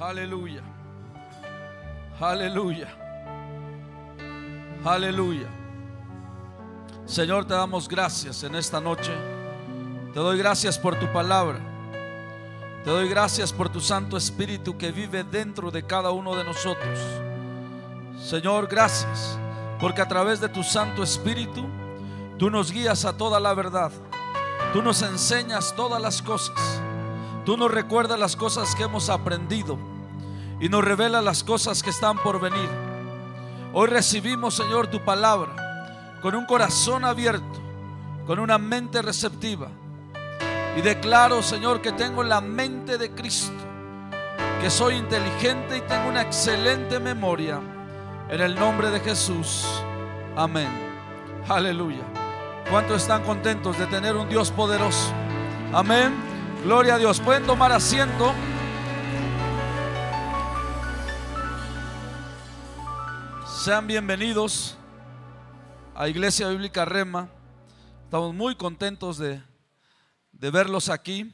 Aleluya. Aleluya. Aleluya. Señor, te damos gracias en esta noche. Te doy gracias por tu palabra. Te doy gracias por tu Santo Espíritu que vive dentro de cada uno de nosotros. Señor, gracias porque a través de tu Santo Espíritu tú nos guías a toda la verdad. Tú nos enseñas todas las cosas. Tú nos recuerdas las cosas que hemos aprendido y nos revela las cosas que están por venir. Hoy recibimos, Señor, tu palabra con un corazón abierto, con una mente receptiva. Y declaro, Señor, que tengo la mente de Cristo, que soy inteligente y tengo una excelente memoria. En el nombre de Jesús. Amén. Aleluya. ¿Cuántos están contentos de tener un Dios poderoso? Amén. Gloria a Dios. Pueden tomar asiento. Sean bienvenidos a Iglesia Bíblica Rema. Estamos muy contentos de, de verlos aquí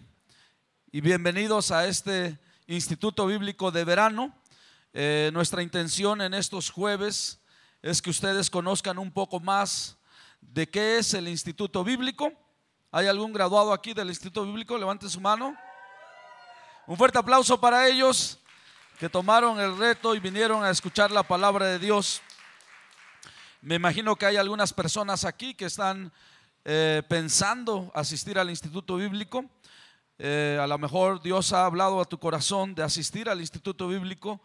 y bienvenidos a este Instituto Bíblico de Verano. Eh, nuestra intención en estos jueves es que ustedes conozcan un poco más de qué es el Instituto Bíblico. ¿Hay algún graduado aquí del Instituto Bíblico? Levante su mano. Un fuerte aplauso para ellos que tomaron el reto y vinieron a escuchar la palabra de Dios. Me imagino que hay algunas personas aquí que están eh, pensando asistir al Instituto Bíblico. Eh, a lo mejor Dios ha hablado a tu corazón de asistir al Instituto Bíblico.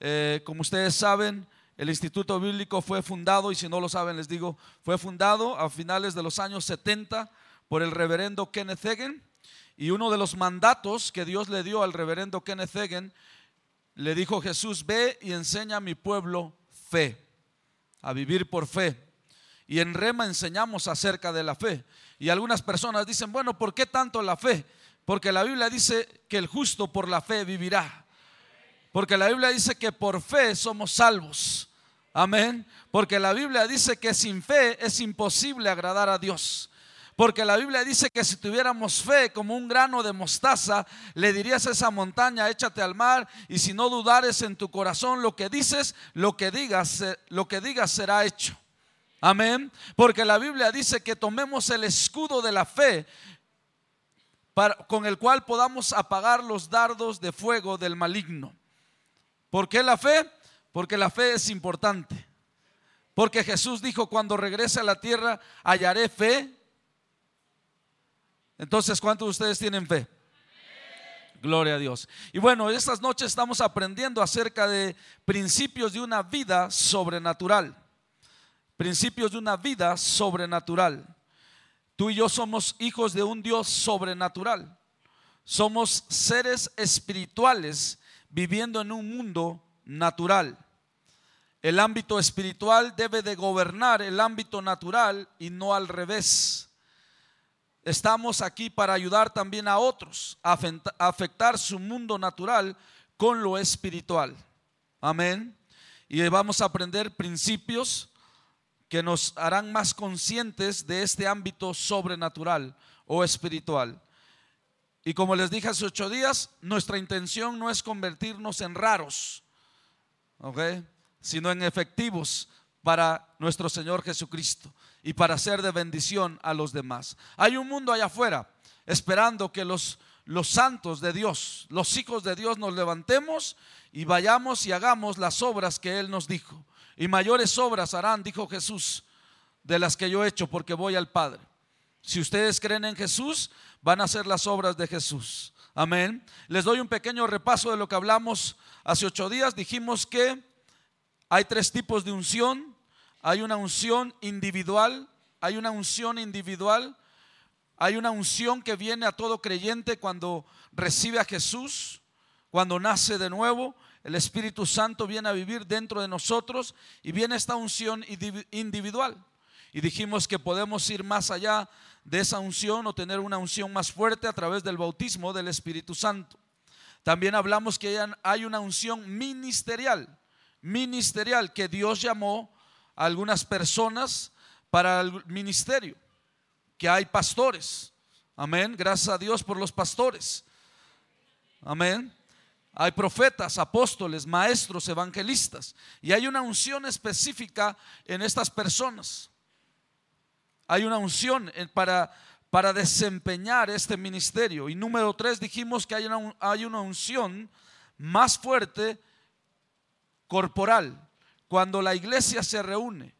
Eh, como ustedes saben, el Instituto Bíblico fue fundado, y si no lo saben les digo, fue fundado a finales de los años 70 por el reverendo Kenneth Hagin. Y uno de los mandatos que Dios le dio al reverendo Kenneth Hagin le dijo Jesús, ve y enseña a mi pueblo fe, a vivir por fe. Y en Rema enseñamos acerca de la fe. Y algunas personas dicen, bueno, ¿por qué tanto la fe? Porque la Biblia dice que el justo por la fe vivirá. Porque la Biblia dice que por fe somos salvos. Amén. Porque la Biblia dice que sin fe es imposible agradar a Dios. Porque la Biblia dice que si tuviéramos fe como un grano de mostaza, le dirías a esa montaña, échate al mar, y si no dudares en tu corazón lo que dices, lo que digas, lo que digas será hecho. Amén. Porque la Biblia dice que tomemos el escudo de la fe con el cual podamos apagar los dardos de fuego del maligno. ¿Por qué la fe? Porque la fe es importante. Porque Jesús dijo, cuando regrese a la tierra, hallaré fe entonces, ¿cuántos de ustedes tienen fe? Gloria a Dios. Y bueno, estas noches estamos aprendiendo acerca de principios de una vida sobrenatural. Principios de una vida sobrenatural. Tú y yo somos hijos de un Dios sobrenatural. Somos seres espirituales viviendo en un mundo natural. El ámbito espiritual debe de gobernar el ámbito natural y no al revés estamos aquí para ayudar también a otros a afectar su mundo natural con lo espiritual. Amén. Y vamos a aprender principios que nos harán más conscientes de este ámbito sobrenatural o espiritual. Y como les dije hace ocho días, nuestra intención no es convertirnos en raros, sino en efectivos para nuestro Señor Jesucristo y para ser de bendición a los demás. Hay un mundo allá afuera esperando que los, los santos de Dios, los hijos de Dios nos levantemos y vayamos y hagamos las obras que Él nos dijo. Y mayores obras harán, dijo Jesús, de las que yo he hecho porque voy al Padre. Si ustedes creen en Jesús, van a hacer las obras de Jesús. Amén. Les doy un pequeño repaso de lo que hablamos hace ocho días. Dijimos que hay tres tipos de unción. Hay una unción individual, hay una unción individual, hay una unción que viene a todo creyente cuando recibe a Jesús, cuando nace de nuevo. El Espíritu Santo viene a vivir dentro de nosotros y viene esta unción individual. Y dijimos que podemos ir más allá de esa unción o tener una unción más fuerte a través del bautismo del Espíritu Santo. También hablamos que hay una unción ministerial, ministerial que Dios llamó algunas personas para el ministerio, que hay pastores. Amén. Gracias a Dios por los pastores. Amén. hay profetas, apóstoles, maestros, evangelistas. Y hay una unción específica en estas personas. Hay una unción para, para desempeñar este ministerio. Y número tres, dijimos que hay una, hay una unción más fuerte corporal. Cuando la iglesia se reúne,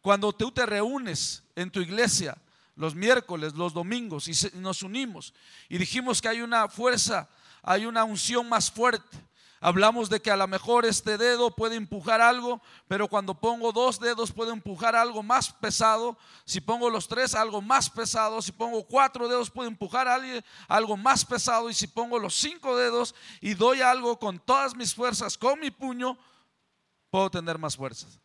cuando tú te reúnes en tu iglesia los miércoles, los domingos y nos unimos y dijimos que hay una fuerza hay una unción más fuerte. Hablamos de que a lo mejor este dedo puede empujar algo, pero cuando pongo dos dedos puede empujar algo más pesado. Si pongo los tres, algo más pesado. Si pongo cuatro dedos puede empujar algo más pesado. Y si pongo los cinco dedos y doy algo con todas mis fuerzas, con mi puño, puedo tener más fuerzas.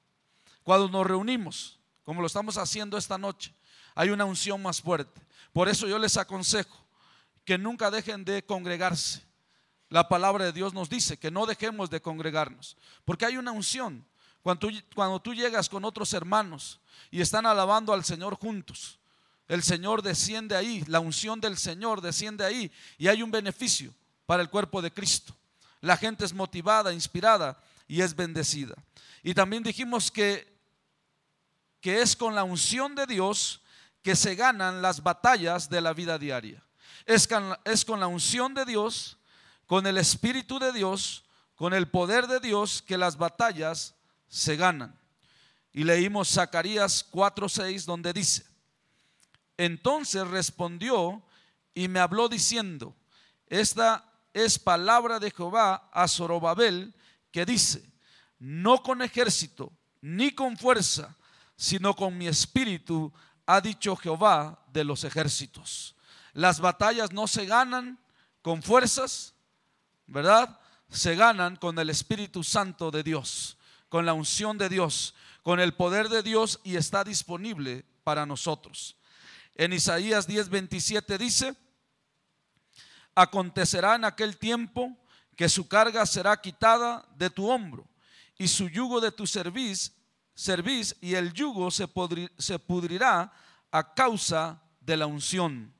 Cuando nos reunimos, como lo estamos haciendo esta noche, hay una unción más fuerte. Por eso yo les aconsejo que nunca dejen de congregarse la palabra de Dios nos dice que no dejemos de congregarnos, porque hay una unción. Cuando tú, cuando tú llegas con otros hermanos y están alabando al Señor juntos, el Señor desciende ahí, la unción del Señor desciende ahí y hay un beneficio para el cuerpo de Cristo. La gente es motivada, inspirada y es bendecida. Y también dijimos que, que es con la unción de Dios que se ganan las batallas de la vida diaria. Es es con la unción de Dios con el Espíritu de Dios, con el poder de Dios, que las batallas se ganan. Y leímos Zacarías 4:6 donde dice, entonces respondió y me habló diciendo, esta es palabra de Jehová a Zorobabel que dice, no con ejército ni con fuerza, sino con mi espíritu, ha dicho Jehová de los ejércitos. Las batallas no se ganan con fuerzas, ¿verdad? Se ganan con el Espíritu Santo de Dios, con la unción de Dios, con el poder de Dios y está disponible para nosotros. En Isaías 10:27 dice, acontecerá en aquel tiempo que su carga será quitada de tu hombro y su yugo de tu cerviz, y el yugo se, se pudrirá a causa de la unción.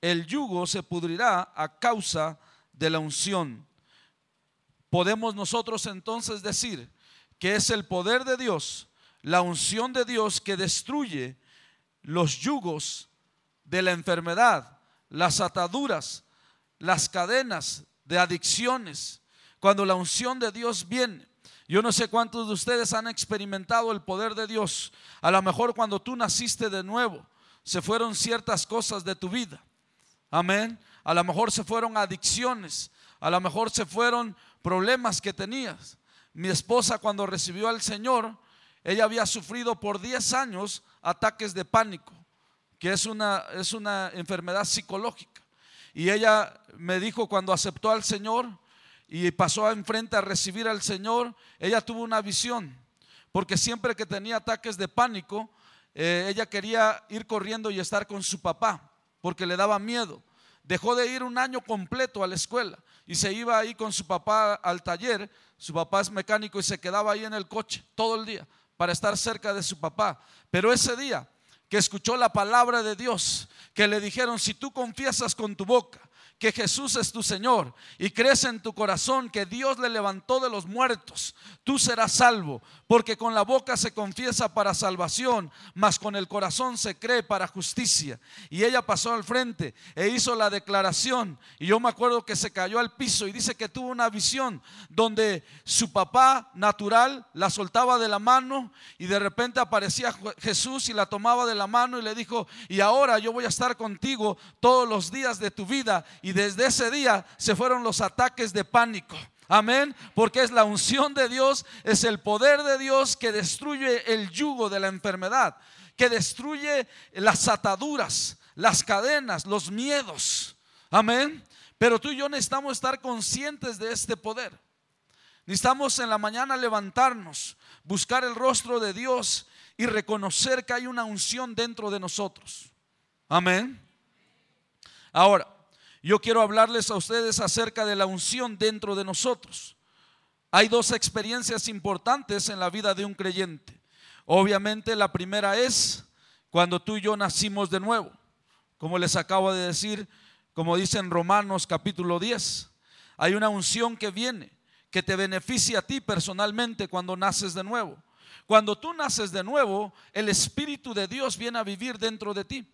El yugo se pudrirá a causa de la unción podemos nosotros entonces decir que es el poder de Dios, la unción de Dios que destruye los yugos de la enfermedad, las ataduras, las cadenas de adicciones. Cuando la unción de Dios viene, yo no sé cuántos de ustedes han experimentado el poder de Dios. A lo mejor cuando tú naciste de nuevo, se fueron ciertas cosas de tu vida. Amén. A lo mejor se fueron adicciones. A lo mejor se fueron problemas que tenías. Mi esposa cuando recibió al Señor, ella había sufrido por 10 años ataques de pánico, que es una, es una enfermedad psicológica. Y ella me dijo cuando aceptó al Señor y pasó enfrente a recibir al Señor, ella tuvo una visión, porque siempre que tenía ataques de pánico, eh, ella quería ir corriendo y estar con su papá, porque le daba miedo. Dejó de ir un año completo a la escuela y se iba ahí con su papá al taller. Su papá es mecánico y se quedaba ahí en el coche todo el día para estar cerca de su papá. Pero ese día que escuchó la palabra de Dios, que le dijeron, si tú confiesas con tu boca que Jesús es tu Señor y crees en tu corazón que Dios le levantó de los muertos, tú serás salvo, porque con la boca se confiesa para salvación, mas con el corazón se cree para justicia. Y ella pasó al frente e hizo la declaración, y yo me acuerdo que se cayó al piso y dice que tuvo una visión donde su papá natural la soltaba de la mano y de repente aparecía Jesús y la tomaba de la mano y le dijo, y ahora yo voy a estar contigo todos los días de tu vida desde ese día se fueron los ataques de pánico. Amén. Porque es la unción de Dios, es el poder de Dios que destruye el yugo de la enfermedad, que destruye las ataduras, las cadenas, los miedos. Amén. Pero tú y yo necesitamos estar conscientes de este poder. Necesitamos en la mañana levantarnos, buscar el rostro de Dios y reconocer que hay una unción dentro de nosotros. Amén. Ahora, yo quiero hablarles a ustedes acerca de la unción dentro de nosotros. Hay dos experiencias importantes en la vida de un creyente. Obviamente la primera es cuando tú y yo nacimos de nuevo. Como les acabo de decir, como dice en Romanos capítulo 10. Hay una unción que viene, que te beneficia a ti personalmente cuando naces de nuevo. Cuando tú naces de nuevo, el Espíritu de Dios viene a vivir dentro de ti.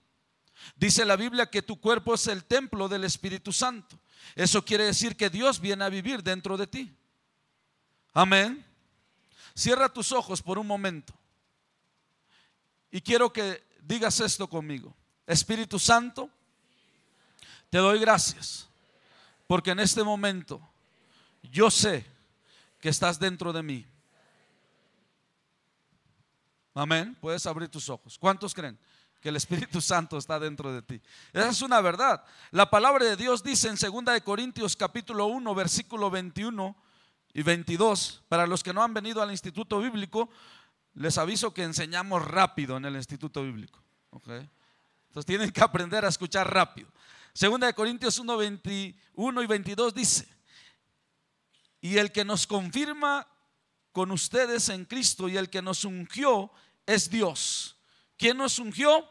Dice la Biblia que tu cuerpo es el templo del Espíritu Santo. Eso quiere decir que Dios viene a vivir dentro de ti. Amén. Cierra tus ojos por un momento. Y quiero que digas esto conmigo. Espíritu Santo, te doy gracias porque en este momento yo sé que estás dentro de mí. Amén. Puedes abrir tus ojos. ¿Cuántos creen que el Espíritu Santo está dentro de ti? Esa es una verdad. La palabra de Dios dice en 2 de Corintios capítulo 1, versículo 21 y 22. Para los que no han venido al Instituto Bíblico, les aviso que enseñamos rápido en el Instituto Bíblico. Entonces tienen que aprender a escuchar rápido. Segunda de Corintios 1, 21 y 22 dice, y el que nos confirma con ustedes en Cristo y el que nos ungió es Dios. ¿Quién nos ungió?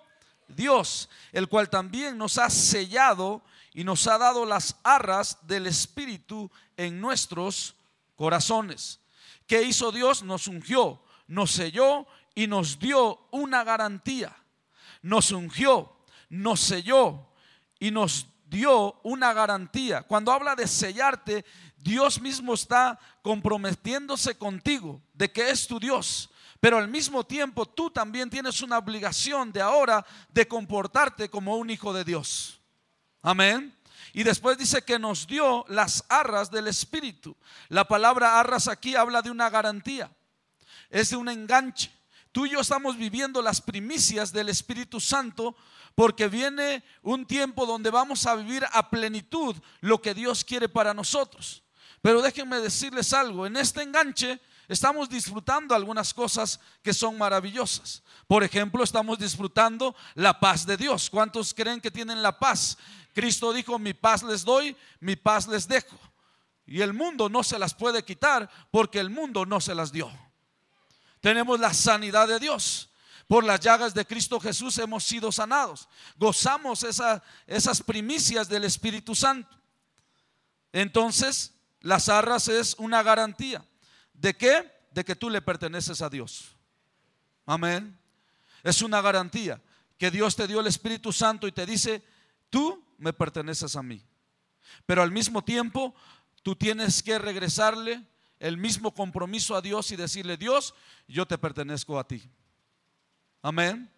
Dios, el cual también nos ha sellado y nos ha dado las arras del Espíritu en nuestros corazones. ¿Qué hizo Dios? Nos ungió, nos selló y nos dio una garantía. Nos ungió, nos selló y nos dio una garantía. Cuando habla de sellarte, Dios mismo está comprometiéndose contigo de que es tu Dios. Pero al mismo tiempo tú también tienes una obligación de ahora de comportarte como un hijo de Dios. Amén. Y después dice que nos dio las arras del Espíritu. La palabra arras aquí habla de una garantía. Es de un enganche. Tú y yo estamos viviendo las primicias del Espíritu Santo porque viene un tiempo donde vamos a vivir a plenitud lo que Dios quiere para nosotros. Pero déjenme decirles algo, en este enganche estamos disfrutando algunas cosas que son maravillosas. Por ejemplo, estamos disfrutando la paz de Dios. ¿Cuántos creen que tienen la paz? Cristo dijo, mi paz les doy, mi paz les dejo. Y el mundo no se las puede quitar porque el mundo no se las dio. Tenemos la sanidad de Dios. Por las llagas de Cristo Jesús hemos sido sanados. Gozamos esas primicias del Espíritu Santo. Entonces, las arras es una garantía. ¿De qué? De que tú le perteneces a Dios. Amén. Es una garantía que Dios te dio el Espíritu Santo y te dice, tú me perteneces a mí. Pero al mismo tiempo, tú tienes que regresarle el mismo compromiso a Dios y decirle, Dios, yo te pertenezco a ti. Amén.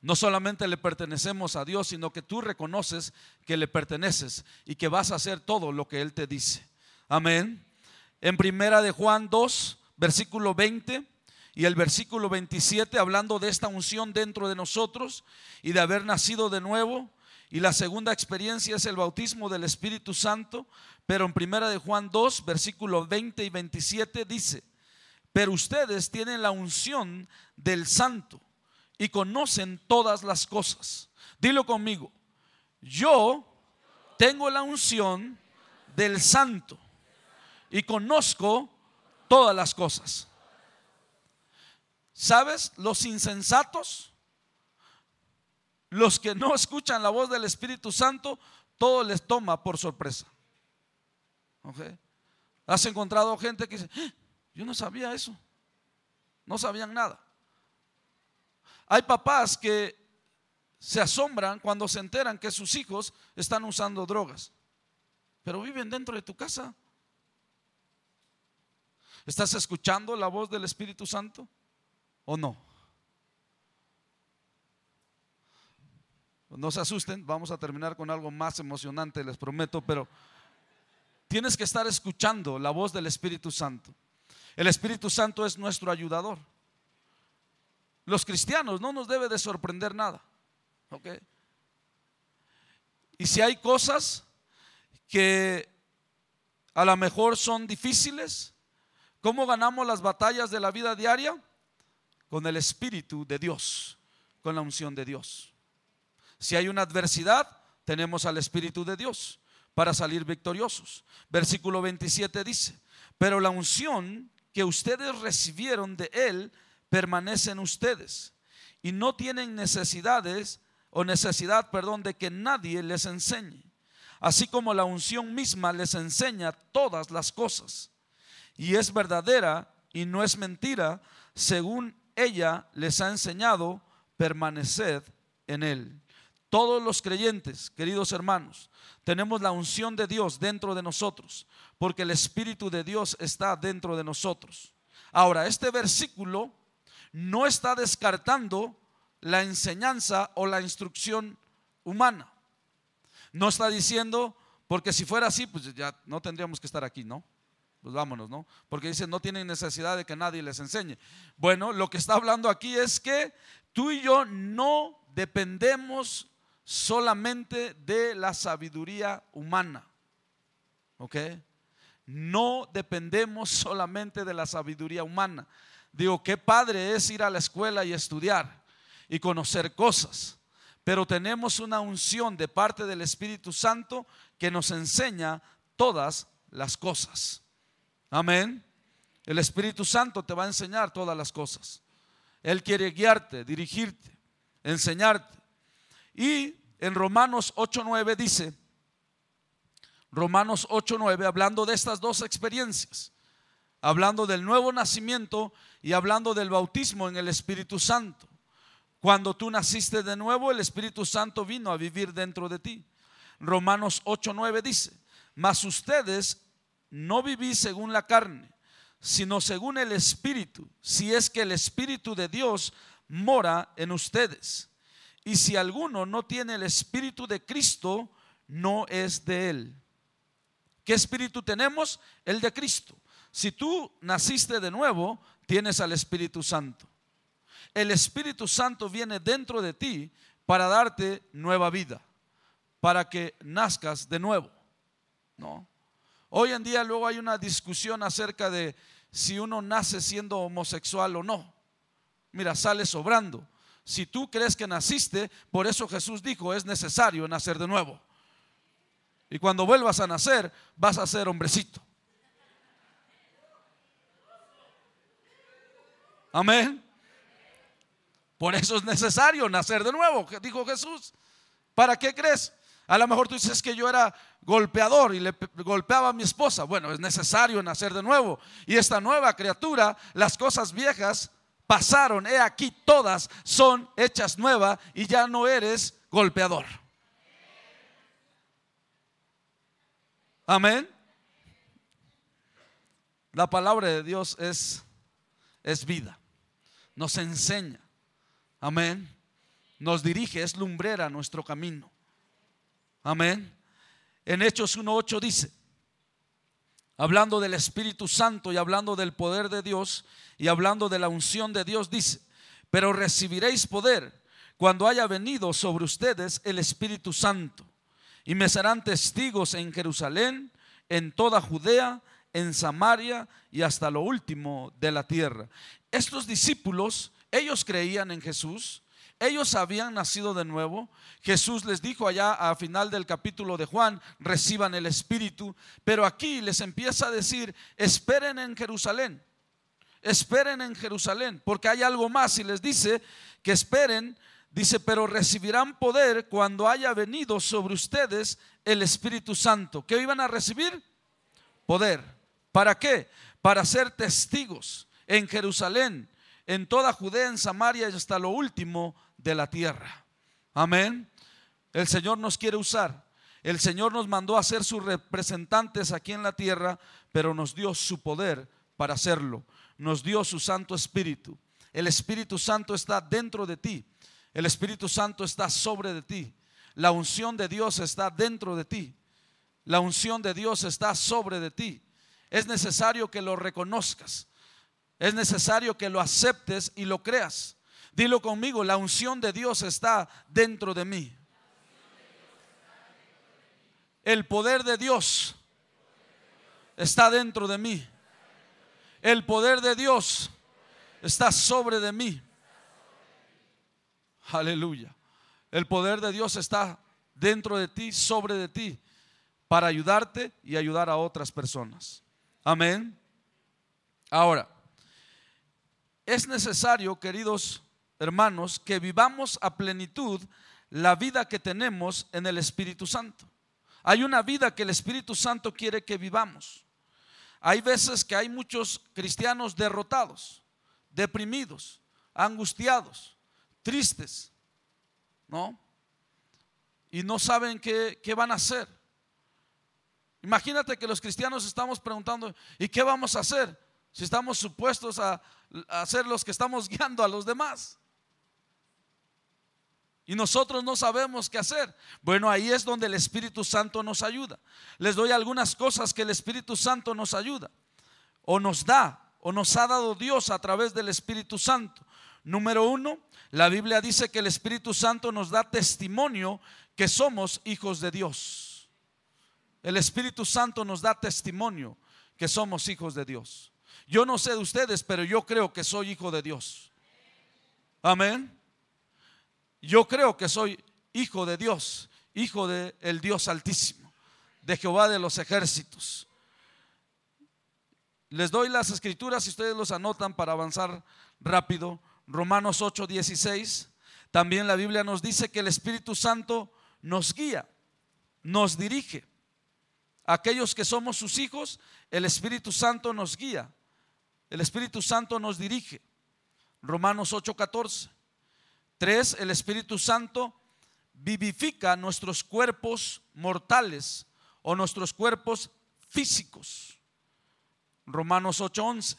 No solamente le pertenecemos a Dios, sino que tú reconoces que le perteneces y que vas a hacer todo lo que Él te dice. Amén. En primera de Juan 2, versículo 20 y el versículo 27, hablando de esta unción dentro de nosotros y de haber nacido de nuevo. Y la segunda experiencia es el bautismo del Espíritu Santo. Pero en primera de Juan 2, versículo 20 y 27 dice, pero ustedes tienen la unción del santo y conocen todas las cosas. Dilo conmigo. Yo tengo la unción del santo y conozco todas las cosas. ¿Sabes? Los insensatos, los que no escuchan la voz del Espíritu Santo, todo les toma por sorpresa. ¿Has encontrado gente que dice, ¡Ah! yo no sabía eso? No sabían nada. Hay papás que se asombran cuando se enteran que sus hijos están usando drogas, pero viven dentro de tu casa. ¿Estás escuchando la voz del Espíritu Santo o no? No se asusten, vamos a terminar con algo más emocionante, les prometo, pero tienes que estar escuchando la voz del Espíritu Santo. El Espíritu Santo es nuestro ayudador. Los cristianos no nos debe de sorprender nada. Y si hay cosas que a lo mejor son difíciles, ¿cómo ganamos las batallas de la vida diaria? Con el Espíritu de Dios, con la unción de Dios. Si hay una adversidad, tenemos al Espíritu de Dios para salir victoriosos. Versículo 27 dice, pero la unción que ustedes recibieron de Él permanece en ustedes y no tienen necesidades o necesidad, perdón, de que nadie les enseñe. así como la unción misma les enseña todas las cosas. Y es verdadera y no es mentira, según ella les ha enseñado, permaneced en él. Todos los creyentes, queridos hermanos, tenemos la unción de Dios dentro de nosotros, porque el Espíritu de Dios está dentro de nosotros. Ahora, este versículo no está descartando la enseñanza o la instrucción humana. No está diciendo, porque si fuera así, pues ya no tendríamos que estar aquí, ¿no? Pues vámonos, ¿no? Porque dice, no tienen necesidad de que nadie les enseñe. Bueno, lo que está hablando aquí es que tú y yo no dependemos solamente de la sabiduría humana. ¿Ok? No dependemos solamente de la sabiduría humana. Digo, qué padre es ir a la escuela y estudiar y conocer cosas, pero tenemos una unción de parte del Espíritu Santo que nos enseña todas las cosas. Amén. El Espíritu Santo te va a enseñar todas las cosas. Él quiere guiarte, dirigirte, enseñarte. Y en Romanos 8:9 dice, Romanos 8:9, hablando de estas dos experiencias, hablando del nuevo nacimiento y hablando del bautismo en el Espíritu Santo. Cuando tú naciste de nuevo, el Espíritu Santo vino a vivir dentro de ti. Romanos 8:9 dice, mas ustedes no vivís según la carne, sino según el Espíritu, si es que el Espíritu de Dios mora en ustedes. Y si alguno no tiene el Espíritu de Cristo, no es de él. ¿Qué espíritu tenemos? El de Cristo. Si tú naciste de nuevo, tienes al Espíritu Santo. El Espíritu Santo viene dentro de ti para darte nueva vida, para que nazcas de nuevo. ¿No? Hoy en día luego hay una discusión acerca de si uno nace siendo homosexual o no. Mira, sale sobrando. Si tú crees que naciste, por eso Jesús dijo, es necesario nacer de nuevo. Y cuando vuelvas a nacer, vas a ser hombrecito. Amén. Por eso es necesario nacer de nuevo, dijo Jesús. ¿Para qué crees? A lo mejor tú dices que yo era golpeador y le golpeaba a mi esposa. Bueno, es necesario nacer de nuevo. Y esta nueva criatura, las cosas viejas pasaron, he aquí todas son hechas nuevas y ya no eres golpeador. Amén. La palabra de Dios es, es vida. Nos enseña. Amén. Nos dirige, es lumbrera nuestro camino. Amén. En Hechos 1.8 dice, hablando del Espíritu Santo y hablando del poder de Dios y hablando de la unción de Dios, dice, pero recibiréis poder cuando haya venido sobre ustedes el Espíritu Santo y me serán testigos en Jerusalén, en toda Judea, en Samaria y hasta lo último de la tierra. Estos discípulos, ellos creían en Jesús, ellos habían nacido de nuevo. Jesús les dijo allá a final del capítulo de Juan, reciban el Espíritu. Pero aquí les empieza a decir, esperen en Jerusalén. Esperen en Jerusalén, porque hay algo más. Y les dice que esperen, dice, pero recibirán poder cuando haya venido sobre ustedes el Espíritu Santo. ¿Qué iban a recibir? Poder. ¿Para qué? Para ser testigos en Jerusalén, en toda Judea, en Samaria y hasta lo último de la tierra. Amén. El Señor nos quiere usar. El Señor nos mandó a ser sus representantes aquí en la tierra, pero nos dio su poder para hacerlo. Nos dio su Santo Espíritu. El Espíritu Santo está dentro de ti. El Espíritu Santo está sobre de ti. La unción de Dios está dentro de ti. La unción de Dios está sobre de ti. Es necesario que lo reconozcas. Es necesario que lo aceptes y lo creas. Dilo conmigo, la unción de Dios está dentro de mí. El poder de Dios está dentro de mí. El poder de Dios está sobre de mí. Aleluya. El poder de Dios está dentro de ti, sobre de ti, para ayudarte y ayudar a otras personas. Amén. Ahora, es necesario, queridos hermanos, que vivamos a plenitud la vida que tenemos en el Espíritu Santo. Hay una vida que el Espíritu Santo quiere que vivamos. Hay veces que hay muchos cristianos derrotados, deprimidos, angustiados, tristes, ¿no? Y no saben qué, qué van a hacer. Imagínate que los cristianos estamos preguntando, ¿y qué vamos a hacer? Si estamos supuestos a, a ser los que estamos guiando a los demás. Y nosotros no sabemos qué hacer. Bueno, ahí es donde el Espíritu Santo nos ayuda. Les doy algunas cosas que el Espíritu Santo nos ayuda. O nos da, o nos ha dado Dios a través del Espíritu Santo. Número uno, la Biblia dice que el Espíritu Santo nos da testimonio que somos hijos de Dios. El Espíritu Santo nos da testimonio que somos hijos de Dios. Yo no sé de ustedes, pero yo creo que soy hijo de Dios. Amén. Yo creo que soy hijo de Dios, hijo del el Dios altísimo, de Jehová de los ejércitos. Les doy las escrituras y ustedes los anotan para avanzar rápido. Romanos 8, 16. También la Biblia nos dice que el Espíritu Santo nos guía, nos dirige. Aquellos que somos sus hijos, el Espíritu Santo nos guía. El Espíritu Santo nos dirige. Romanos 8, 14. Tres, el Espíritu Santo vivifica nuestros cuerpos mortales o nuestros cuerpos físicos. Romanos 8:11.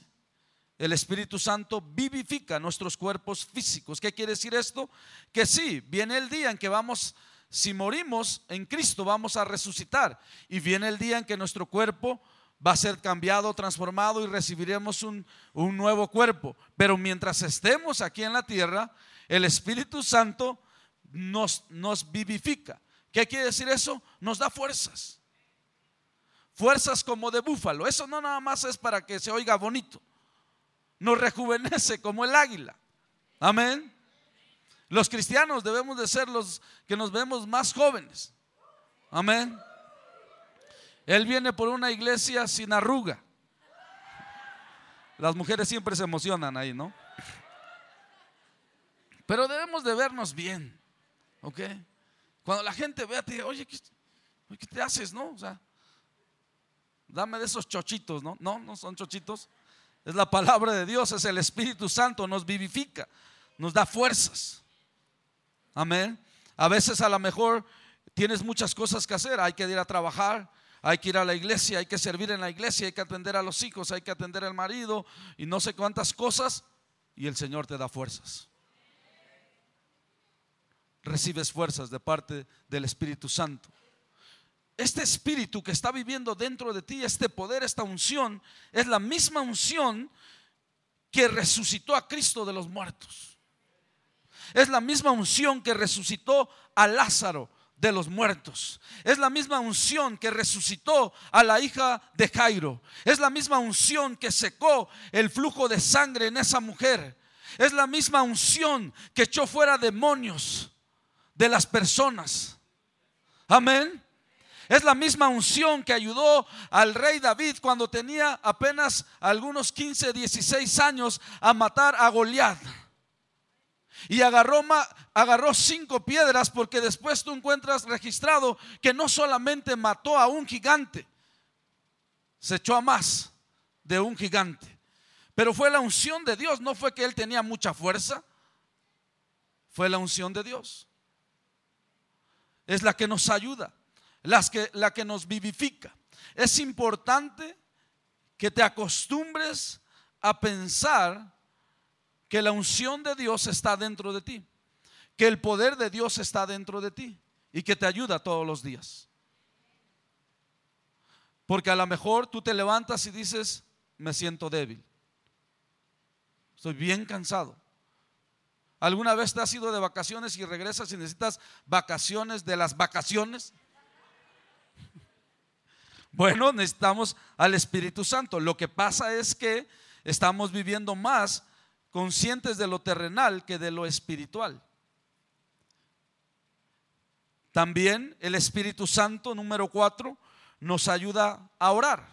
El Espíritu Santo vivifica nuestros cuerpos físicos. ¿Qué quiere decir esto? Que sí, viene el día en que vamos, si morimos en Cristo, vamos a resucitar. Y viene el día en que nuestro cuerpo va a ser cambiado, transformado y recibiremos un, un nuevo cuerpo. Pero mientras estemos aquí en la tierra, el Espíritu Santo nos, nos vivifica. ¿Qué quiere decir eso? Nos da fuerzas. Fuerzas como de búfalo. Eso no nada más es para que se oiga bonito. Nos rejuvenece como el águila. Amén. Los cristianos debemos de ser los que nos vemos más jóvenes. Amén. Él viene por una iglesia sin arruga. Las mujeres siempre se emocionan ahí, ¿no? Pero debemos de vernos bien, ¿ok? Cuando la gente vea, te diga, oye, ¿qué, te haces, no? O sea, dame de esos chochitos, ¿no? No, no son chochitos. Es la palabra de Dios, es el Espíritu Santo, nos vivifica, nos da fuerzas. Amén. A veces a lo mejor tienes muchas cosas que hacer, hay que ir a trabajar, hay que ir a la iglesia, hay que servir en la iglesia, hay que atender a los hijos, hay que atender al marido y no sé cuántas cosas, y el Señor te da fuerzas recibes fuerzas de parte del Espíritu Santo. Este espíritu que está viviendo dentro de ti, este poder, esta unción, es la misma unción que resucitó a Cristo de los muertos. Es la misma unción que resucitó a Lázaro de los muertos. Es la misma unción que resucitó a la hija de Jairo. Es la misma unción que secó el flujo de sangre en esa mujer. Es la misma unción que echó fuera demonios de las personas. Amén. Es la misma unción que ayudó al rey David cuando tenía apenas algunos 15, 16 años a matar a Goliat. Y agarró, agarró cinco piedras porque después tú encuentras registrado que no solamente mató a un gigante, se echó a más de un gigante. Pero fue la unción de Dios, no fue que él tenía mucha fuerza, fue la unción de Dios es la que nos ayuda, que, la que nos vivifica. Es importante que te acostumbres a pensar que la unción de Dios está dentro de ti, que el poder de Dios está dentro de ti y que te ayuda todos los días. Porque a lo mejor tú te levantas y dices, me siento débil, estoy bien cansado. ¿Alguna vez te has ido de vacaciones y regresas y necesitas vacaciones de las vacaciones? Bueno, necesitamos al Espíritu Santo. Lo que pasa es que estamos viviendo más conscientes de lo terrenal que de lo espiritual. También el Espíritu Santo, número cuatro, nos ayuda a orar.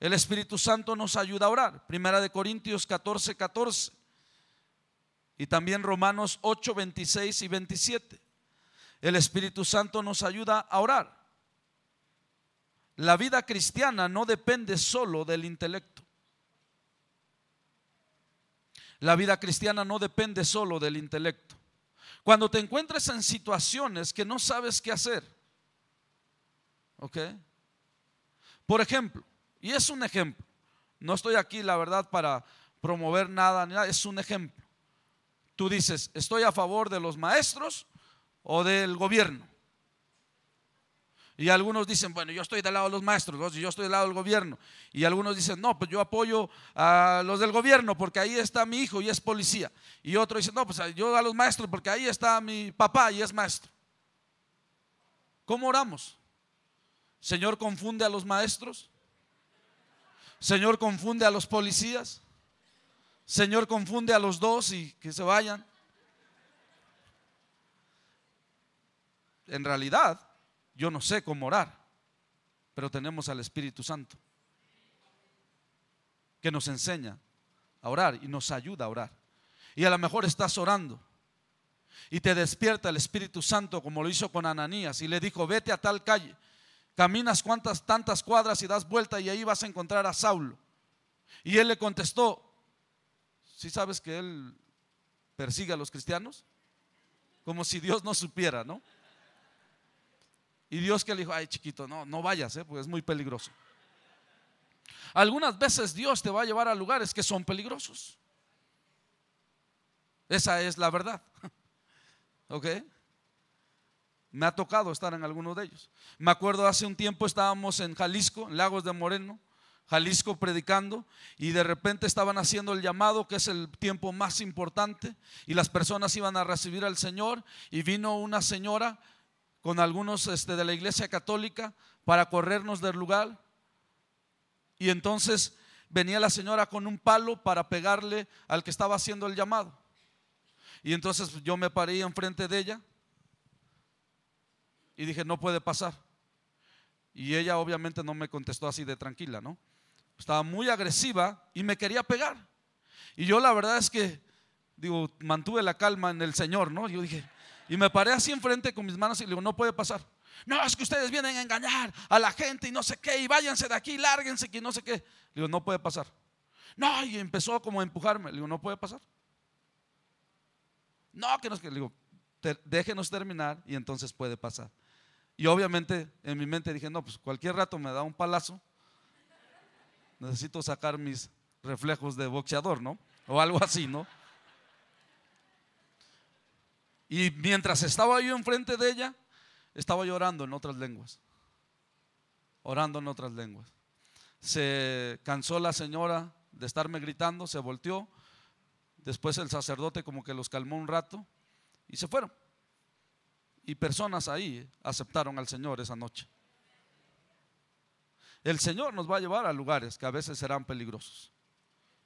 El Espíritu Santo nos ayuda a orar. Primera de Corintios 14, 14. Y también Romanos 8, 26 y 27. El Espíritu Santo nos ayuda a orar. la vida cristiana no depende solo del intelecto. La vida cristiana no depende solo del intelecto. Cuando te encuentres en situaciones que no sabes qué hacer, ¿ok? Por ejemplo, y es un ejemplo, no estoy aquí, la verdad, para promover nada, es un ejemplo. Tú dices, estoy a favor de los maestros o del gobierno. Y algunos dicen, bueno, yo estoy del lado de los maestros, yo estoy del lado del gobierno. Y algunos dicen, no, pues yo apoyo a los del gobierno porque ahí está mi hijo y es policía. Y otro dice, no, pues yo a los maestros porque ahí está mi papá y es maestro. ¿Cómo oramos? Señor, confunde a los maestros. Señor, confunde a los policías. Señor, confunde a los dos y que se vayan. En realidad, yo no sé cómo orar, pero tenemos al Espíritu Santo que nos enseña a orar y nos ayuda a orar. Y a lo mejor estás orando y te despierta el Espíritu Santo como lo hizo con Ananías y le dijo, vete a tal calle, caminas cuantas tantas cuadras y das vuelta y ahí vas a encontrar a Saulo. Y él le contestó, si sabes que él persigue a los cristianos? Como si Dios no supiera, ¿no? Y Dios que le dijo, ay chiquito, no, no vayas, ¿eh? porque es muy peligroso. Algunas veces Dios te va a llevar a lugares que son peligrosos. Esa es la verdad. ¿Ok? Me ha tocado estar en alguno de ellos. Me acuerdo hace un tiempo estábamos en Jalisco, en Lagos de Moreno, Jalisco predicando y de repente estaban haciendo el llamado que es el tiempo más importante y las personas iban a recibir al Señor y vino una señora con algunos este, de la iglesia católica para corrernos del lugar. Y entonces venía la señora con un palo para pegarle al que estaba haciendo el llamado. Y entonces yo me paré enfrente de ella y dije, no puede pasar. Y ella obviamente no me contestó así de tranquila, ¿no? Estaba muy agresiva y me quería pegar. Y yo la verdad es que, digo, mantuve la calma en el Señor, ¿no? Yo dije, y me paré así enfrente con mis manos y le digo, no puede pasar. No, es que ustedes vienen a engañar a la gente y no sé qué, y váyanse de aquí, lárguense que no sé qué. Le digo, no puede pasar. No, y empezó como a empujarme. Le digo, no puede pasar. No, que no es que. Le digo, déjenos terminar y entonces puede pasar. Y obviamente en mi mente dije, no, pues cualquier rato me da un palazo. Necesito sacar mis reflejos de boxeador, ¿no? O algo así, ¿no? Y mientras estaba yo enfrente de ella, estaba llorando en otras lenguas. Orando en otras lenguas. Se cansó la señora de estarme gritando, se volteó. Después el sacerdote como que los calmó un rato y se fueron. Y personas ahí aceptaron al Señor esa noche. El Señor nos va a llevar a lugares que a veces serán peligrosos,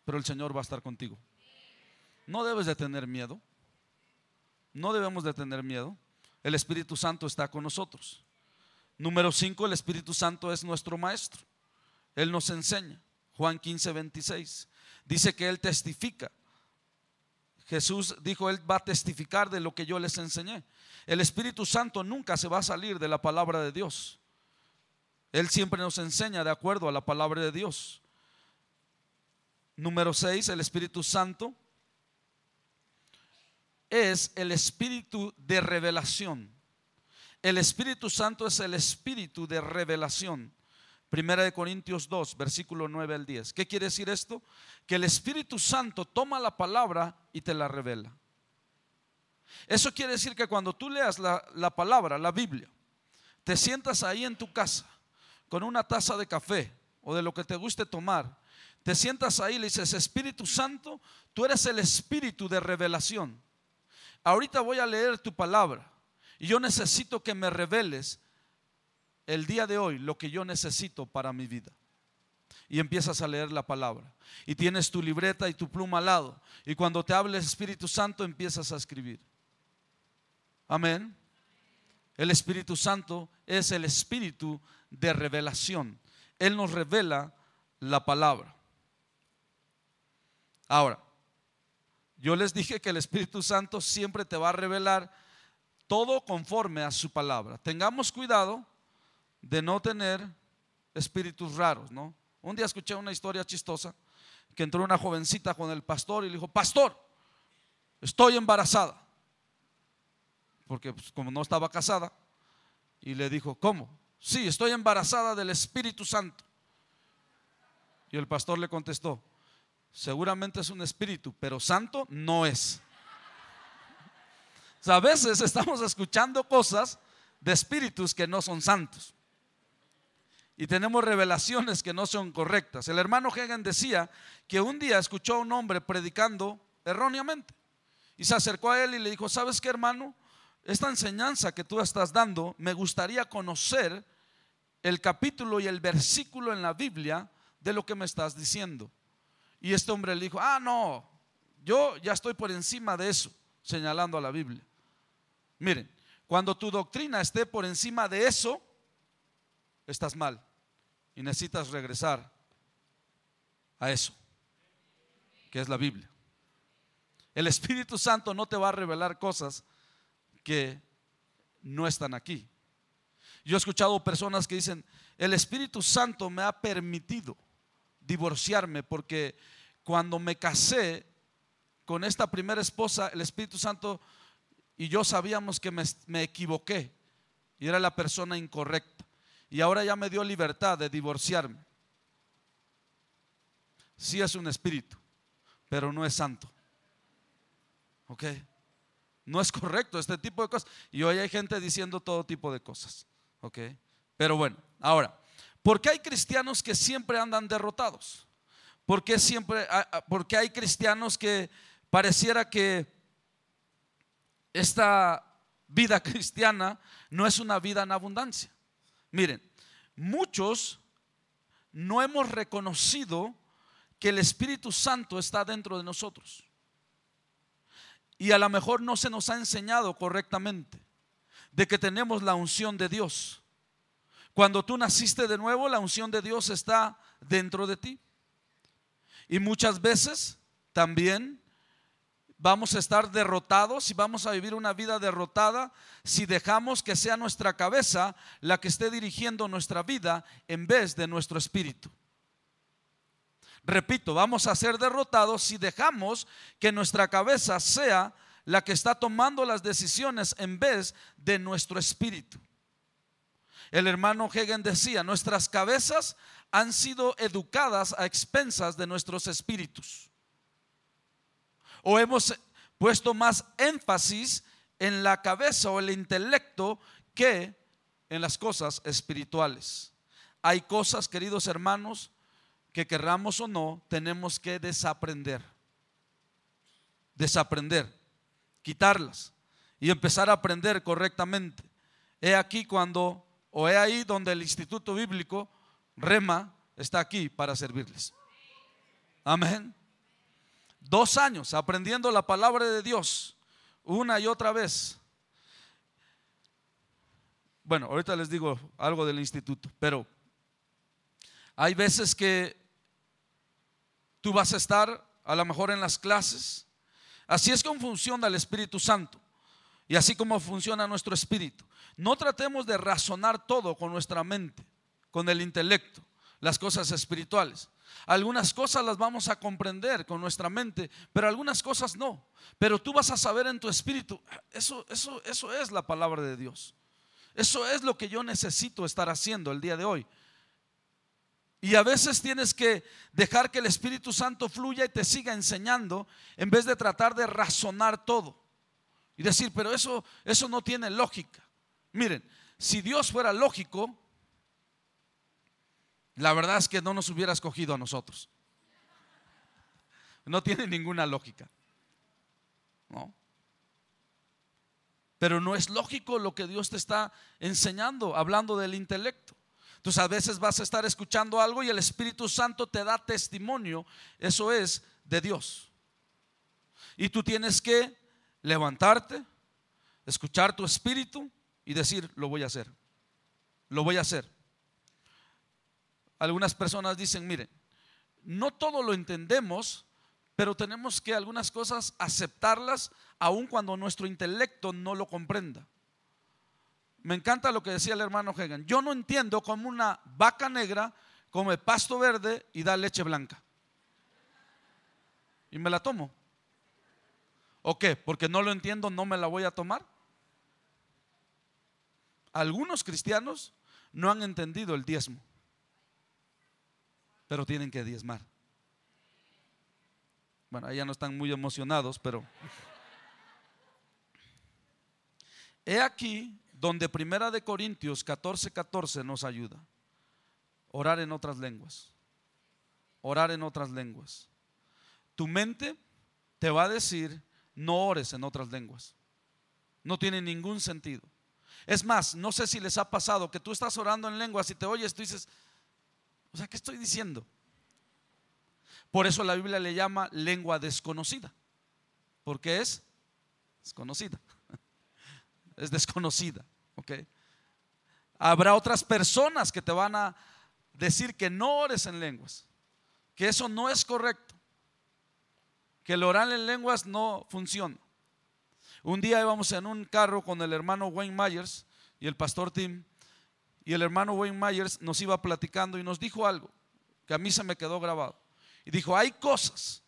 pero el Señor va a estar contigo. No debes de tener miedo. No debemos de tener miedo. El Espíritu Santo está con nosotros. Número 5, el Espíritu Santo es nuestro maestro. Él nos enseña. Juan 15, 26. Dice que Él testifica. Jesús dijo, Él va a testificar de lo que yo les enseñé. El Espíritu Santo nunca se va a salir de la palabra de Dios. Él siempre nos enseña de acuerdo a la palabra de Dios. Número 6, el Espíritu Santo es el espíritu de revelación. El Espíritu Santo es el espíritu de revelación. Primera de Corintios 2, versículo 9 al 10. ¿Qué quiere decir esto? Que el Espíritu Santo toma la palabra y te la revela. Eso quiere decir que cuando tú leas la, la palabra, la Biblia, te sientas ahí en tu casa con una taza de café o de lo que te guste tomar, te sientas ahí y le dices, Espíritu Santo, tú eres el espíritu de revelación ahorita voy a leer tu palabra y yo necesito que me reveles el día de hoy lo que yo necesito para mi vida. Y empiezas a leer la palabra. Y tienes tu libreta y tu pluma al lado. Y cuando te hable Espíritu Santo empiezas a escribir. Amén. El Espíritu Santo es el Espíritu de revelación. Él nos revela la palabra. Ahora, yo les dije que el Espíritu Santo siempre te va a revelar todo conforme a su palabra. Tengamos cuidado de no tener espíritus raros, ¿no? Un día escuché una historia chistosa que entró una jovencita con el pastor y le dijo, pastor, estoy embarazada. Porque pues, como no estaba casada, y le dijo, ¿cómo? Sí, estoy embarazada del Espíritu Santo. Y el pastor le contestó, seguramente es un espíritu, pero santo no es. a veces estamos escuchando cosas de espíritus que no son santos. Y tenemos revelaciones que no son correctas. El hermano Hagen decía que un día escuchó a un hombre predicando erróneamente. Y se acercó a él y le dijo, ¿sabes qué hermano? Esta enseñanza que tú estás dando, me gustaría conocer el capítulo y el versículo en la Biblia de lo que me estás diciendo. Y este hombre le dijo, ah, no, yo ya estoy por encima de eso, señalando a la Biblia. Miren, cuando tu doctrina esté por encima de eso, estás mal y necesitas regresar a eso, que es la Biblia. El Espíritu Santo no te va a revelar cosas que no están aquí. Yo he escuchado personas que dicen, el Espíritu Santo me ha permitido divorciarme porque cuando me casé con esta primera esposa, el Espíritu Santo y yo sabíamos que me, equivoqué y era la persona incorrecta. Y ahora ya me dio libertad de divorciarme. Sí es un espíritu, pero no es santo. ¿Ok? No es correcto este tipo de cosas. Y hoy hay gente diciendo todo tipo de cosas. ¿Ok? Pero bueno, ahora, ¿por qué hay cristianos que siempre andan derrotados? ¿Por qué siempre, porque hay cristianos que pareciera que esta vida cristiana no es una vida en abundancia? Miren, muchos no hemos reconocido que el Espíritu Santo está dentro de nosotros. Y a lo mejor no se nos ha enseñado correctamente de que tenemos la unción de Dios. Cuando tú naciste de nuevo, la unción de Dios está dentro de ti. Y muchas veces también vamos a estar derrotados y vamos a vivir una vida derrotada si dejamos que sea nuestra cabeza la que esté dirigiendo nuestra vida en vez de nuestro espíritu. Repito, vamos a ser derrotados si dejamos que nuestra cabeza sea la que está tomando las decisiones en vez de nuestro espíritu. El hermano Hegen decía, nuestras cabezas han sido educadas a expensas de nuestros espíritus. O hemos puesto más énfasis en la cabeza o el intelecto que en las cosas espirituales. Hay cosas, queridos hermanos, que querramos o no, tenemos que desaprender. Desaprender quitarlas y empezar a aprender correctamente. He aquí cuando, o he ahí donde el Instituto Bíblico, Rema, está aquí para servirles. Amén. Dos años aprendiendo la palabra de Dios, una y otra vez. Bueno, ahorita les digo algo del instituto, pero hay veces que tú vas a estar a lo mejor en las clases Así es como funciona el Espíritu Santo y así como funciona nuestro espíritu. No tratemos de razonar todo con nuestra mente, con el intelecto, las cosas espirituales. Algunas cosas las vamos a comprender con nuestra mente, pero algunas cosas no. Pero tú vas a saber en tu espíritu, eso, eso, eso es la palabra de Dios. Eso es lo que yo necesito estar haciendo el día de hoy. Y a veces tienes que dejar que el Espíritu Santo fluya y te siga enseñando en vez de tratar de razonar todo. Y decir, pero eso, eso no tiene lógica. Miren, si Dios fuera lógico, la verdad es que no nos hubiera escogido a nosotros. No tiene ninguna lógica. ¿No? Pero no es lógico lo que Dios te está enseñando, hablando del intelecto. Entonces a veces vas a estar escuchando algo y el Espíritu Santo te da testimonio. Eso es de Dios. Y tú tienes que levantarte, escuchar tu espíritu y decir, lo voy a hacer. Lo voy a hacer. Algunas personas dicen, miren, no todo lo entendemos, pero tenemos que algunas cosas aceptarlas aun cuando nuestro intelecto no lo comprenda. Me encanta lo que decía el hermano Hagan. Yo no entiendo cómo una vaca negra come pasto verde y da leche blanca. Y me la tomo. ¿O qué? Porque no lo entiendo, no me la voy a tomar. Algunos cristianos no han entendido el diezmo, pero tienen que diezmar. Bueno, ya no están muy emocionados, pero... He aquí donde Primera de Corintios 14, 14 nos ayuda. Orar en otras lenguas. Orar en otras lenguas. Tu mente te va a decir, no ores en otras lenguas. No tiene ningún sentido. Es más, no sé si les ha pasado que tú estás orando en lenguas y te oyes, tú dices, o sea, ¿qué estoy diciendo? Por eso la Biblia le llama lengua desconocida, porque es desconocida. Es desconocida, ¿ok? Habrá otras personas que te van a decir que no ores en lenguas, que eso no es correcto, que el orar en lenguas no funciona. Un día íbamos en un carro con el hermano Wayne Myers y el pastor Tim, y el hermano Wayne Myers nos iba platicando y nos dijo algo que a mí se me quedó grabado. Y dijo, hay cosas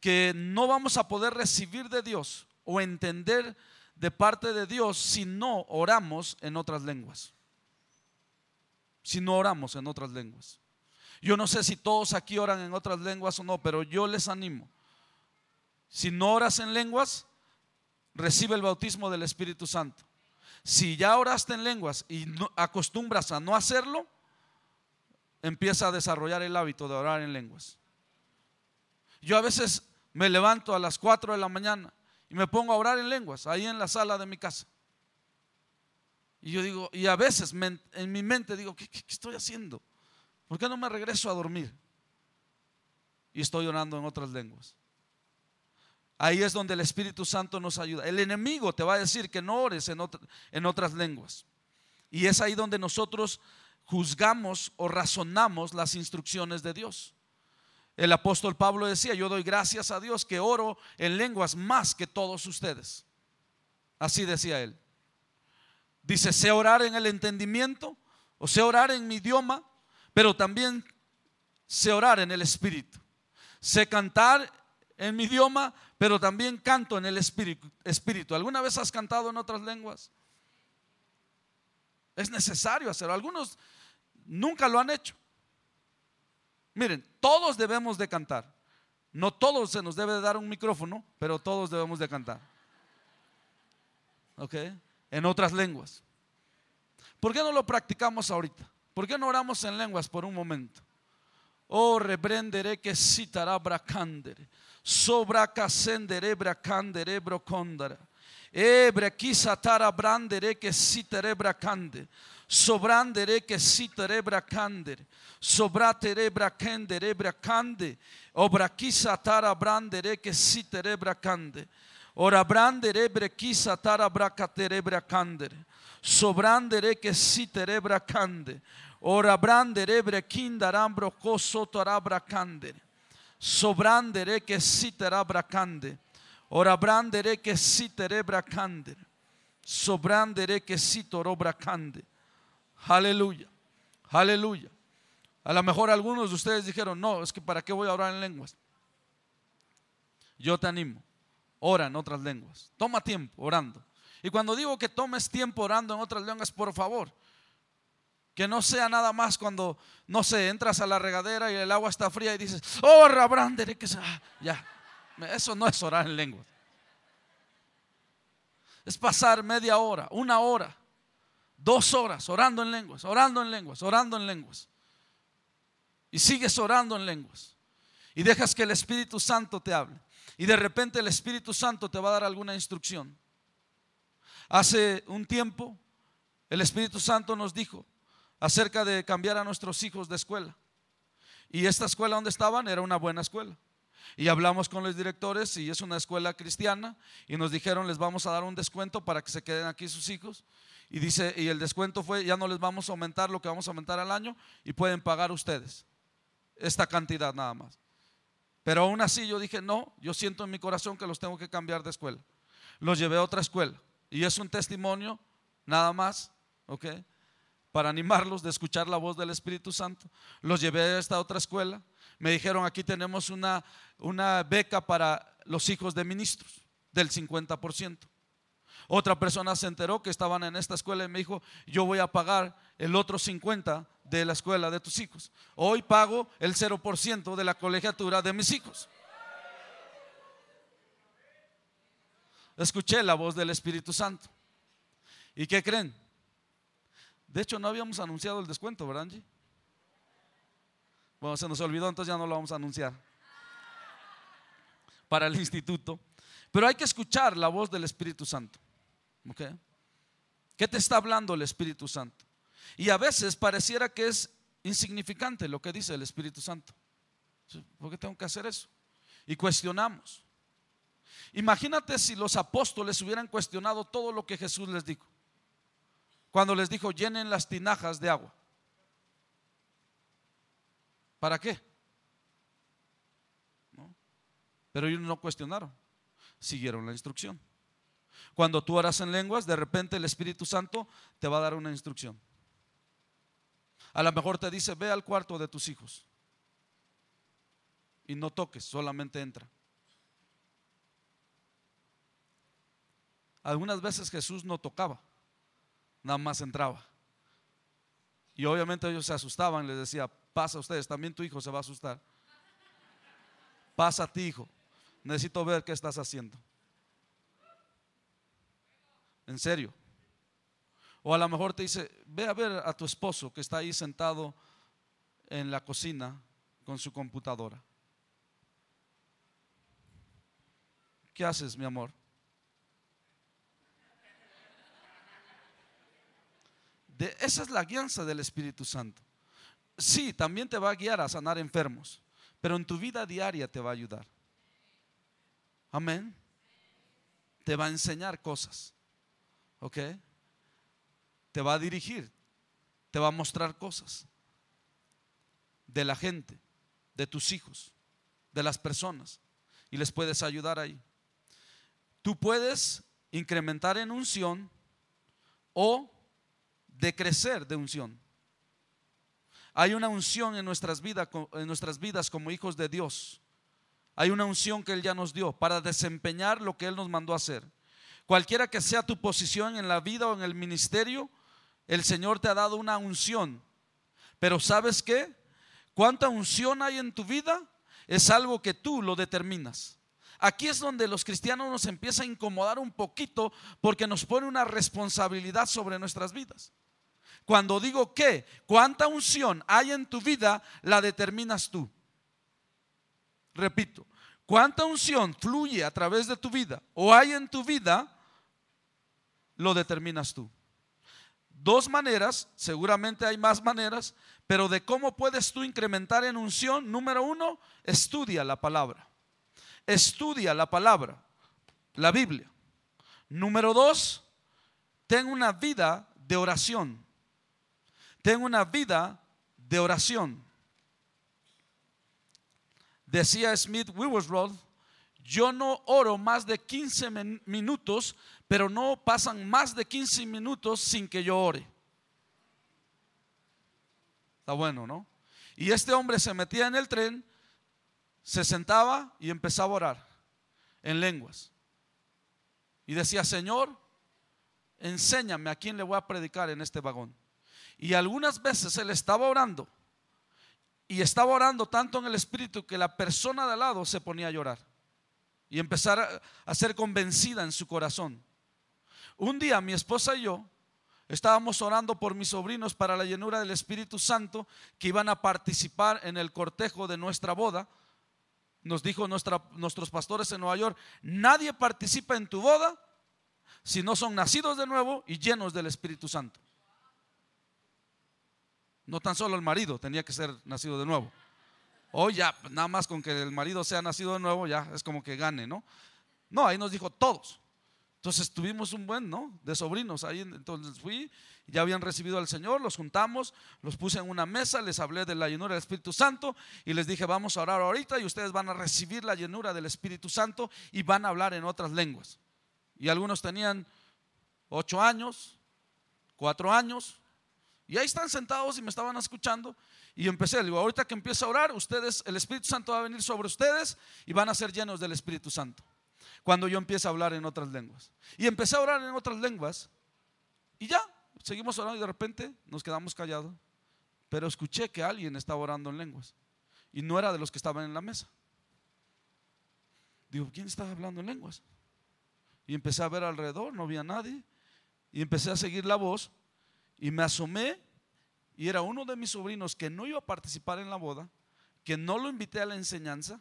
que no vamos a poder recibir de Dios o entender de parte de Dios si no oramos en otras lenguas. Si no oramos en otras lenguas. Yo no sé si todos aquí oran en otras lenguas o no, pero yo les animo. Si no oras en lenguas, recibe el bautismo del Espíritu Santo. Si ya oraste en lenguas y acostumbras a no hacerlo, empieza a desarrollar el hábito de orar en lenguas. Yo a veces me levanto a las 4 de la mañana y me pongo a orar en lenguas ahí en la sala de mi casa. Y yo digo, y a veces en mi mente digo, ¿qué, estoy haciendo? ¿Por qué no me regreso a dormir? Y estoy orando en otras lenguas. Ahí es donde el Espíritu Santo nos ayuda. El enemigo te va a decir que no ores en, en otras lenguas. Y es ahí donde nosotros juzgamos o razonamos las instrucciones de Dios. El apóstol Pablo decía, yo doy gracias a Dios que oro en lenguas más que todos ustedes. Así decía él. Dice, sé orar en el entendimiento o sé orar en mi idioma, pero también sé orar en el espíritu. Sé cantar en mi idioma, pero también canto en el espíritu. espíritu. ¿Alguna vez has cantado en otras lenguas? Es necesario hacerlo. Algunos nunca lo han hecho. Miren, todos debemos de cantar. No todos se nos debe de dar un micrófono, pero todos debemos de cantar. ¿Ok? En otras lenguas. ¿Por qué no lo practicamos ahorita? ¿Por qué no oramos en lenguas por un momento? Oh, reprenderé que citará bracandere. Sobra bracandere brocondara. Quisatara brandere que bracande sobrandere que sitere bracander, sobratere bracendere bracande, obraquisa tara brandere que sitere bracande, ora brandere brequisa tara bracatere bracander, sobrandere que sitere bracande, ora brandere brequindarambro coso tora bracande, sobrandere que sitera bracande, ora brandere que sitere bracande, sobrandere que sitoro bracande. Aleluya. Aleluya. A lo mejor algunos de ustedes dijeron, no, es que para qué voy a orar en lenguas. Yo te animo, ora en otras lenguas. Toma tiempo orando. Y cuando digo que tomes tiempo orando en otras lenguas, por favor, que no sea nada más cuando, no sé, entras a la regadera y el agua está fría y dices, oh, Rabrandere, que sea, ya. Eso no es orar en lenguas. Es pasar media hora, una hora Dos horas orando en lenguas, orando en lenguas, orando en lenguas. Y sigues orando en lenguas. Y dejas que el Espíritu Santo te hable. Y de repente el Espíritu Santo te va a dar alguna instrucción. Hace un tiempo el Espíritu Santo nos dijo acerca de cambiar a nuestros hijos de escuela. Y esta escuela donde estaban era una buena escuela. Y hablamos con los directores y es una escuela cristiana y nos dijeron les vamos a dar un descuento para que se queden aquí sus hijos. Y dice, y el descuento fue, ya no les vamos a aumentar lo que vamos a aumentar al año y pueden pagar ustedes esta cantidad nada más. Pero aún así yo dije, no, yo siento en mi corazón que los tengo que cambiar de escuela. Los llevé a otra escuela y es un testimonio nada más, ¿ok? Para animarlos de escuchar la voz del Espíritu Santo. Los llevé a esta otra escuela. Me dijeron, aquí tenemos una, una beca para los hijos de ministros del 50%. Otra persona se enteró que estaban en esta escuela y me dijo, yo voy a pagar el otro 50% de la escuela de tus hijos. Hoy pago el 0% de la colegiatura de mis hijos. Escuché la voz del Espíritu Santo. ¿Y qué creen? De hecho, no habíamos anunciado el descuento, ¿verdad, Angie? Bueno, se nos olvidó, entonces ya no lo vamos a anunciar. Para el instituto. Pero hay que escuchar la voz del Espíritu Santo. ¿Qué te está hablando el Espíritu Santo? Y a veces pareciera que es insignificante lo que dice el Espíritu Santo. ¿Por qué tengo que hacer eso? Y cuestionamos. Imagínate si los apóstoles hubieran cuestionado todo lo que Jesús les dijo. Cuando les dijo, llenen las tinajas de agua. ¿Para qué? Pero ellos no cuestionaron, siguieron la instrucción. Cuando tú oras en lenguas, de repente el Espíritu Santo te va a dar una instrucción. A lo mejor te dice, ve al cuarto de tus hijos y no toques, solamente entra. Algunas veces Jesús no tocaba, nada más entraba. Y obviamente ellos se asustaban, les decía, pasa a ustedes, también tu hijo se va a asustar. Pasa a ti, hijo, necesito ver qué estás haciendo. En serio. O a lo mejor te dice, ve a ver a tu esposo que está ahí sentado en la cocina con su computadora. ¿Qué haces, mi amor? De, esa es la guianza del Espíritu Santo. Sí, también te va a guiar a sanar enfermos, pero en tu vida diaria te va a ayudar. Amén. Te va a enseñar cosas. ¿Ok? te va a dirigir, te va a mostrar cosas de la gente, de tus hijos, de las personas, y les puedes ayudar ahí. Tú puedes incrementar en unción o decrecer de unción. Hay una unción en nuestras, vidas, en nuestras vidas como hijos de Dios. Hay una unción que Él ya nos dio para desempeñar lo que Él nos mandó a hacer. Cualquiera que sea tu posición en la vida o en el ministerio, el Señor te ha dado una unción. Pero ¿sabes qué? ¿Cuánta unción hay en tu vida? Es algo que tú lo determinas. Aquí es donde los cristianos nos empieza a incomodar un poquito porque nos pone una responsabilidad sobre nuestras vidas. Cuando digo que, cuánta unción hay en tu vida, la determinas tú. Repito, cuánta unción fluye a través de tu vida o hay en tu vida, lo determinas tú dos maneras, seguramente hay más maneras, pero de cómo puedes tú incrementar en unción, número uno, estudia la palabra. Estudia la palabra, la Biblia. Número dos, ten una vida de oración. Ten una vida de oración. Decía Smith Wigglesworth, yo no oro más de 15 minutos pero no pasan más de 15 minutos sin que yo ore. Está bueno, ¿no? Y este hombre se metía en el tren, se sentaba y empezaba a orar en lenguas. Y decía, Señor, enséñame a quién le voy a predicar en este vagón. Y algunas veces él estaba orando y estaba orando tanto en el espíritu que la persona de al lado se ponía a llorar y empezar a ser convencida en su corazón. Un día mi esposa y yo estábamos orando por mis sobrinos para la llenura del Espíritu Santo que iban a participar en el cortejo de nuestra boda. Nos dijo nuestros pastores en Nueva York, nadie participa en tu boda si no son nacidos de nuevo y llenos del Espíritu Santo. No tan solo el marido tenía que ser nacido de nuevo. O ya, nada más con que el marido sea nacido de nuevo, ya es como que gane, ¿no? No, ahí nos dijo todos. Entonces tuvimos un buen, ¿no? De sobrinos ahí. Entonces fui, ya habían recibido al Señor, los juntamos, los puse en una mesa, les hablé de la llenura del Espíritu Santo y les dije, vamos a orar ahorita y ustedes van a recibir la llenura del Espíritu Santo y van a hablar en otras lenguas. Y algunos tenían ocho años, cuatro años. Y ahí están sentados y me estaban escuchando. Y empecé, digo, ahorita que empiezo a orar, ustedes, el Espíritu Santo va a venir sobre ustedes y van a ser llenos del Espíritu Santo. Cuando yo empiezo a hablar en otras lenguas. Y empecé a orar en otras lenguas. Y ya, seguimos orando y de repente nos quedamos callados. Pero escuché que alguien estaba orando en lenguas. Y no era de los que estaban en la mesa. Digo, ¿quién estaba hablando en lenguas? Y empecé a ver alrededor, no había nadie. Y empecé a seguir la voz. Y me asomé. Y era uno de mis sobrinos que no iba a participar en la boda, que no lo invité a la enseñanza,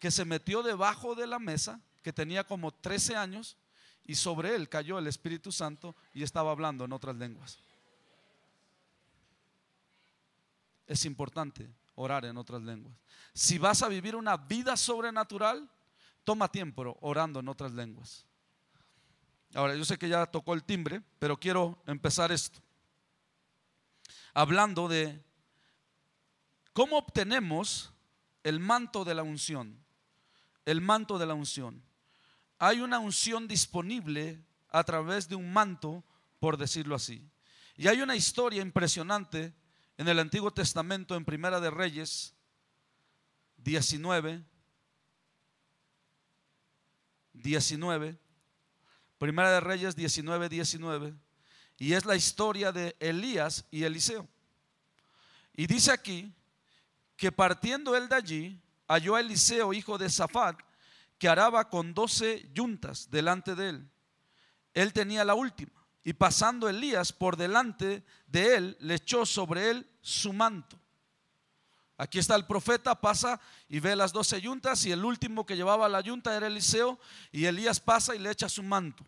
que se metió debajo de la mesa, que tenía como 13 años, y sobre él cayó el Espíritu Santo y estaba hablando en otras lenguas. Es importante orar en otras lenguas. Si vas a vivir una vida sobrenatural, toma tiempo orando en otras lenguas. Ahora, yo sé que ya tocó el timbre, pero quiero empezar esto. Hablando de cómo obtenemos el manto de la unción. El manto de la unción. Hay una unción disponible a través de un manto, por decirlo así. Y hay una historia impresionante en el Antiguo Testamento, en Primera de Reyes 19, 19, Primera de Reyes 19, 19, y es la historia de Elías y Eliseo. Y dice aquí que partiendo él de allí, halló a Eliseo, hijo de Safat, que araba con doce yuntas delante de él. Él tenía la última, y pasando Elías por delante de él, le echó sobre él su manto. Aquí está el profeta, pasa y ve las doce yuntas y el último que llevaba la yunta era Eliseo y Elías pasa y le echa su manto.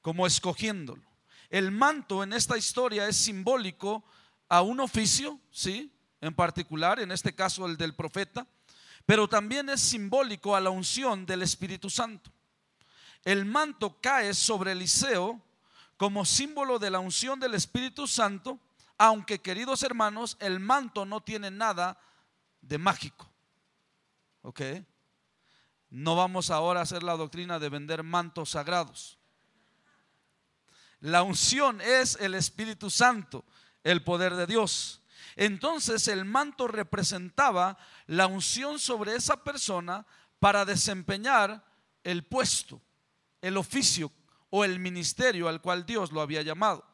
Como escogiéndolo. El manto en esta historia es simbólico a un oficio, ¿sí? En particular, en este caso el del profeta, pero también es simbólico a la unción del Espíritu Santo. El manto cae sobre Eliseo como símbolo de la unción del Espíritu Santo aunque queridos hermanos, el manto no tiene nada de mágico. ¿Ok? No vamos ahora a hacer la doctrina de vender mantos sagrados. La unción es el Espíritu Santo, el poder de Dios. Entonces el manto representaba la unción sobre esa persona para desempeñar el puesto, el oficio o el ministerio al cual Dios lo había llamado.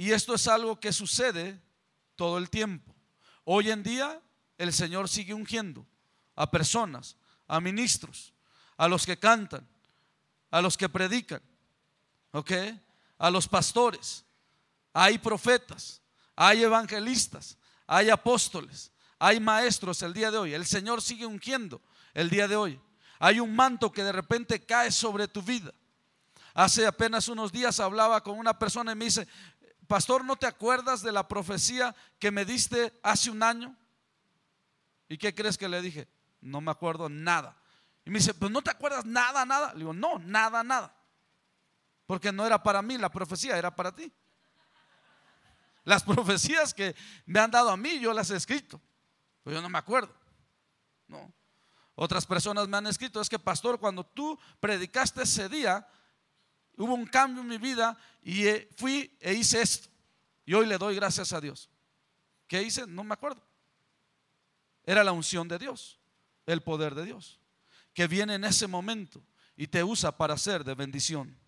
Y esto es algo que sucede todo el tiempo. Hoy en día el Señor sigue ungiendo a personas, a ministros, a los que cantan, a los que predican, ¿ok? A los pastores. Hay profetas, hay evangelistas, hay apóstoles, hay maestros el día de hoy. El Señor sigue ungiendo el día de hoy. Hay un manto que de repente cae sobre tu vida. Hace apenas unos días hablaba con una persona y me dice, pastor, ¿no te acuerdas de la profecía que me diste hace un año? ¿Y qué crees que le dije? No me acuerdo nada. Y me dice, pues no te acuerdas nada, nada. Le digo, no, nada, nada. Porque no era para mí la profecía, era para ti. Las profecías que me han dado a mí, yo las he escrito. Pues yo no me acuerdo. No. Otras personas me han escrito, es que pastor, cuando tú predicaste ese día, hubo un cambio en mi vida y eh, fui e hice esto. Y hoy le doy gracias a Dios. ¿Qué hice? No me acuerdo. Era la unción de Dios, el poder de Dios, que viene en ese momento y te usa para ser de bendición.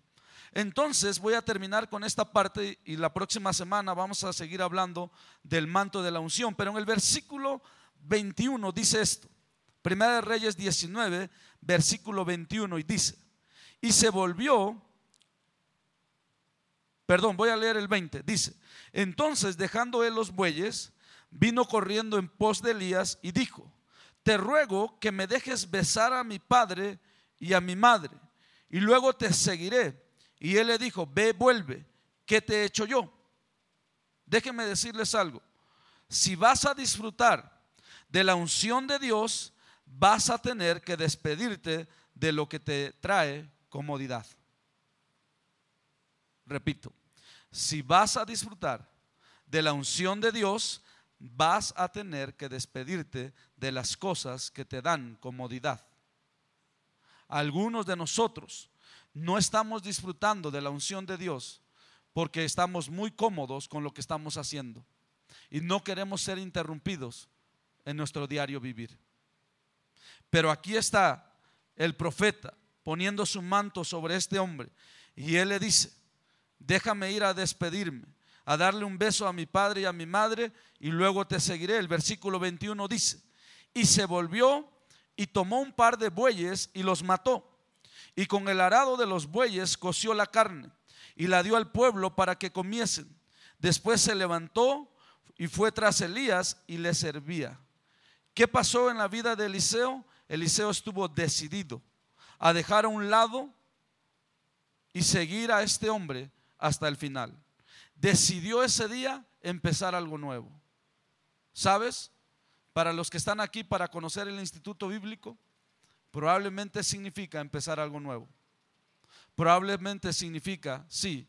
Entonces voy a terminar con esta parte y la próxima semana vamos a seguir hablando del manto de la unción. Pero en el versículo 21 dice esto. Primera de Reyes 19, versículo 21 y dice, y se volvió Perdón, voy a leer el 20. Dice, entonces dejando él los bueyes, vino corriendo en pos de Elías y dijo, te ruego que me dejes besar a mi padre y a mi madre, y luego te seguiré. Y él le dijo, ve, vuelve, ¿qué te he hecho yo? Déjenme decirles algo, si vas a disfrutar de la unción de Dios, vas a tener que despedirte de lo que te trae comodidad. Repito, si vas a disfrutar de la unción de Dios, vas a tener que despedirte de las cosas que te dan comodidad. Algunos de nosotros no estamos disfrutando de la unción de Dios porque estamos muy cómodos con lo que estamos haciendo y no queremos ser interrumpidos en nuestro diario vivir. Pero aquí está el profeta poniendo su manto sobre este hombre y él le dice, déjame ir a despedirme, a darle un beso a mi padre y a mi madre y luego te seguiré. El versículo 21 dice, y se volvió y tomó un par de bueyes y los mató. Y con el arado de los bueyes coció la carne y la dio al pueblo para que comiesen. Después se levantó y fue tras Elías y le servía. ¿Qué pasó en la vida de Eliseo? Eliseo estuvo decidido a dejar a un lado y seguir a este hombre hasta el final. Decidió ese día empezar algo nuevo. ¿Sabes? Para los que están aquí para conocer el Instituto Bíblico, probablemente significa empezar algo nuevo. Probablemente significa, sí,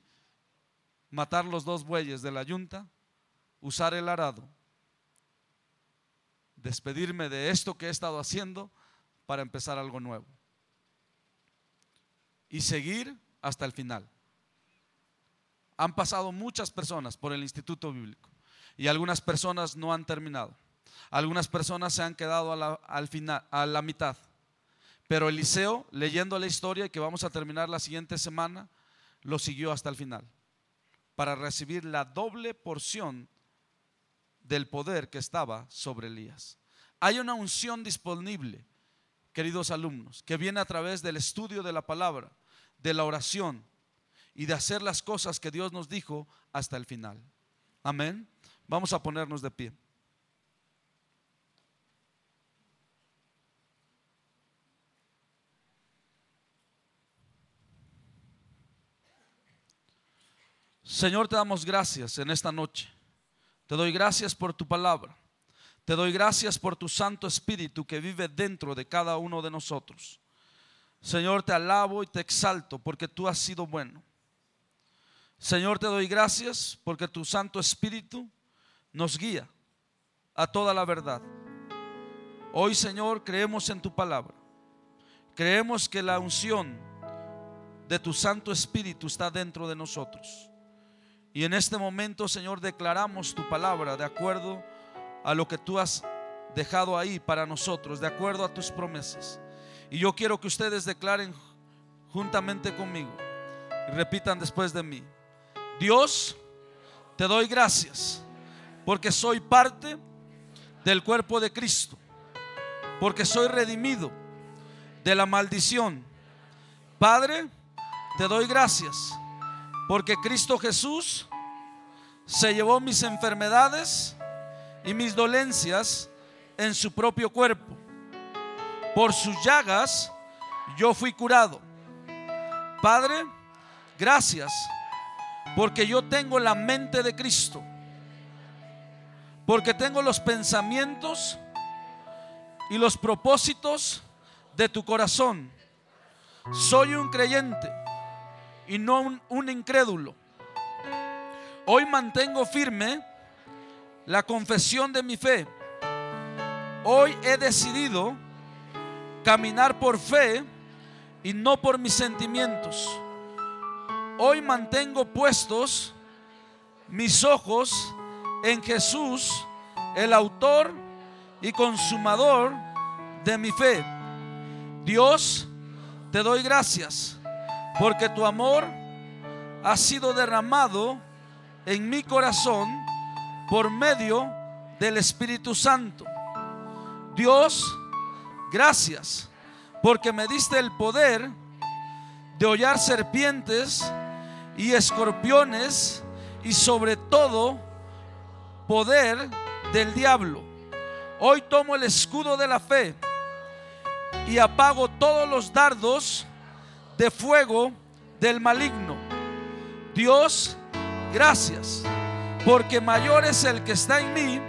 matar los dos bueyes de la yunta, usar el arado, despedirme de esto que he estado haciendo para empezar algo nuevo. Y seguir hasta el final. Han pasado muchas personas por el Instituto Bíblico y algunas personas no han terminado. Algunas personas se han quedado a la, al final, a la mitad. Pero Eliseo, leyendo la historia que vamos a terminar la siguiente semana, lo siguió hasta el final para recibir la doble porción del poder que estaba sobre Elías. Hay una unción disponible, queridos alumnos, que viene a través del estudio de la palabra, de la oración y de hacer las cosas que Dios nos dijo hasta el final. Amén. Vamos a ponernos de pie. Señor, te damos gracias en esta noche. Te doy gracias por tu palabra. Te doy gracias por tu Santo Espíritu que vive dentro de cada uno de nosotros. Señor, te alabo y te exalto porque tú has sido bueno. Señor, te doy gracias porque tu Santo Espíritu nos guía a toda la verdad. Hoy, Señor, creemos en tu palabra. Creemos que la unción de tu Santo Espíritu está dentro de nosotros. Y en este momento, Señor, declaramos tu palabra de acuerdo a lo que tú has dejado ahí para nosotros, de acuerdo a tus promesas. Y yo quiero que ustedes declaren juntamente conmigo y repitan después de mí. Dios, te doy gracias porque soy parte del cuerpo de Cristo, porque soy redimido de la maldición. Padre, te doy gracias porque Cristo Jesús se llevó mis enfermedades y mis dolencias en su propio cuerpo. Por sus llagas yo fui curado. Padre, gracias porque yo tengo la mente de Cristo. Porque tengo los pensamientos y los propósitos de tu corazón. Soy un creyente y no un, incrédulo. Hoy mantengo firme la confesión de mi fe. Hoy he decidido caminar por fe y no por mis sentimientos. Hoy mantengo puestos mis ojos en Jesús, el autor y consumador de mi fe. Dios, te doy gracias porque tu amor ha sido derramado en mi corazón por medio del Espíritu Santo. Dios, gracias porque me diste el poder de hollar serpientes y escorpiones y sobre todo poder del diablo. Hoy tomo el escudo de la fe y apago todos los dardos de fuego del maligno. Dios, gracias, porque mayor es el que está en mí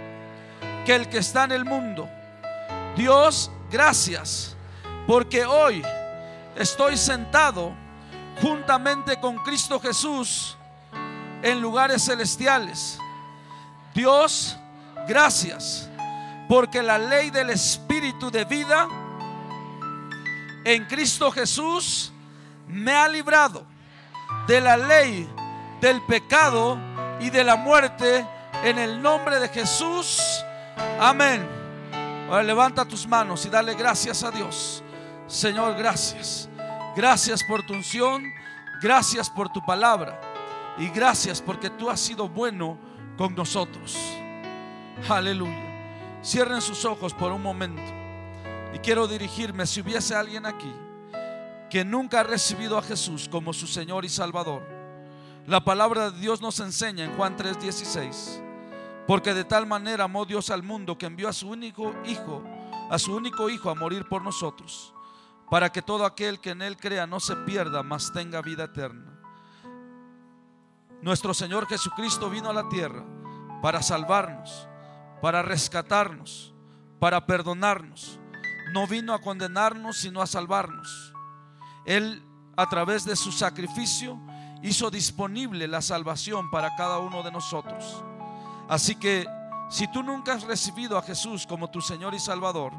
que el que está en el mundo. Dios, gracias, porque hoy estoy sentado juntamente con Cristo Jesús en lugares celestiales. Dios, gracias, porque la ley del Espíritu de vida en Cristo Jesús me ha librado de la ley, del pecado y de la muerte en el nombre de Jesús. Amén. Ahora levanta tus manos y dale gracias a Dios. Señor, gracias. Gracias por tu unción. Gracias por tu palabra. Y gracias porque tú has sido bueno con nosotros. Aleluya. Cierren sus ojos por un momento. Y quiero dirigirme, si hubiese alguien aquí que nunca ha recibido a Jesús como su Señor y Salvador. La palabra de Dios nos enseña en Juan 3:16. Porque de tal manera amó Dios al mundo que envió a su único hijo, a su único hijo a morir por nosotros, para que todo aquel que en él crea no se pierda, mas tenga vida eterna. Nuestro Señor Jesucristo vino a la tierra para salvarnos, para rescatarnos, para perdonarnos. No vino a condenarnos, sino a salvarnos. Él, a través de su sacrificio, hizo disponible la salvación para cada uno de nosotros. Así que si tú nunca has recibido a Jesús como tu Señor y Salvador,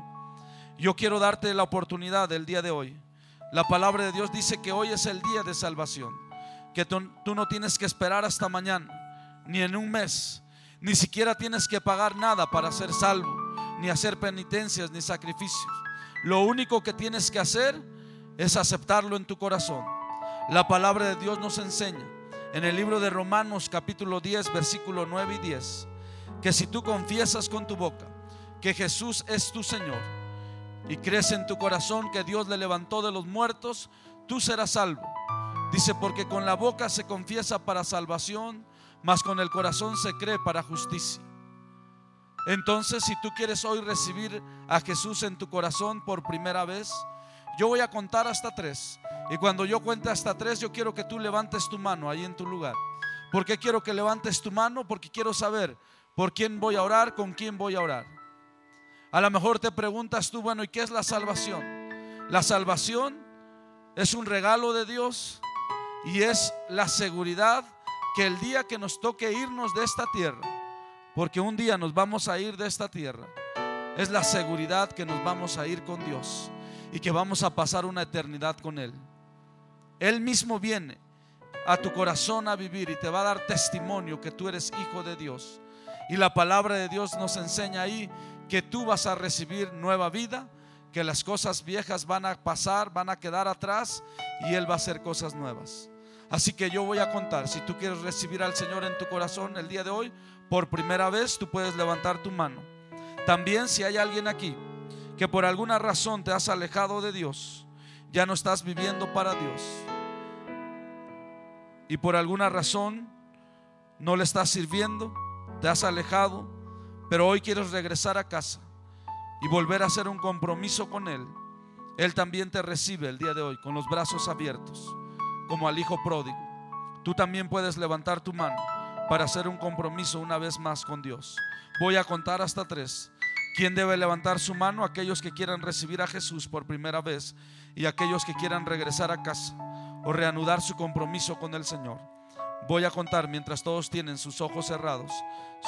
yo quiero darte la oportunidad del día de hoy. La palabra de Dios dice que hoy es el día de salvación, que tú, no tienes que esperar hasta mañana, ni en un mes, ni siquiera tienes que pagar nada para ser salvo, ni hacer penitencias, ni sacrificios. Lo único que tienes que hacer es aceptarlo en tu corazón. La palabra de Dios nos enseña en el libro de Romanos capítulo 10, versículo 9 y 10, que si tú confiesas con tu boca que Jesús es tu Señor y crees en tu corazón que Dios le levantó de los muertos, tú serás salvo. Dice, porque con la boca se confiesa para salvación, mas con el corazón se cree para justicia. Entonces, si tú quieres hoy recibir a Jesús en tu corazón por primera vez, yo voy a contar hasta tres. Y cuando yo cuente hasta tres, yo quiero que tú levantes tu mano ahí en tu lugar. ¿Por qué quiero que levantes tu mano? Porque quiero saber por quién voy a orar, con quién voy a orar. A lo mejor te preguntas tú, bueno, ¿y qué es la salvación? La salvación es un regalo de Dios y es la seguridad que el día que nos toque irnos de esta tierra, porque un día nos vamos a ir de esta tierra, es la seguridad que nos vamos a ir con Dios y que vamos a pasar una eternidad con Él. Él mismo viene a tu corazón a vivir y te va a dar testimonio que tú eres hijo de Dios. Y la palabra de Dios nos enseña ahí que tú vas a recibir nueva vida, que las cosas viejas van a pasar, van a quedar atrás y Él va a hacer cosas nuevas. Así que yo voy a contar, si tú quieres recibir al Señor en tu corazón el día de hoy, por primera vez tú puedes levantar tu mano. También si hay alguien aquí que por alguna razón te has alejado de Dios, ya no estás viviendo para Dios y por alguna razón no le estás sirviendo, te has alejado, pero hoy quieres regresar a casa y volver a hacer un compromiso con Él, Él también te recibe el día de hoy con los brazos abiertos, como al Hijo pródigo. Tú también puedes levantar tu mano para hacer un compromiso una vez más con Dios. Voy a contar hasta tres. ¿Quién debe levantar su mano? Aquellos que quieran recibir a Jesús por primera vez y aquellos que quieran regresar a casa o reanudar su compromiso con el Señor. Voy a contar mientras todos tienen sus ojos cerrados,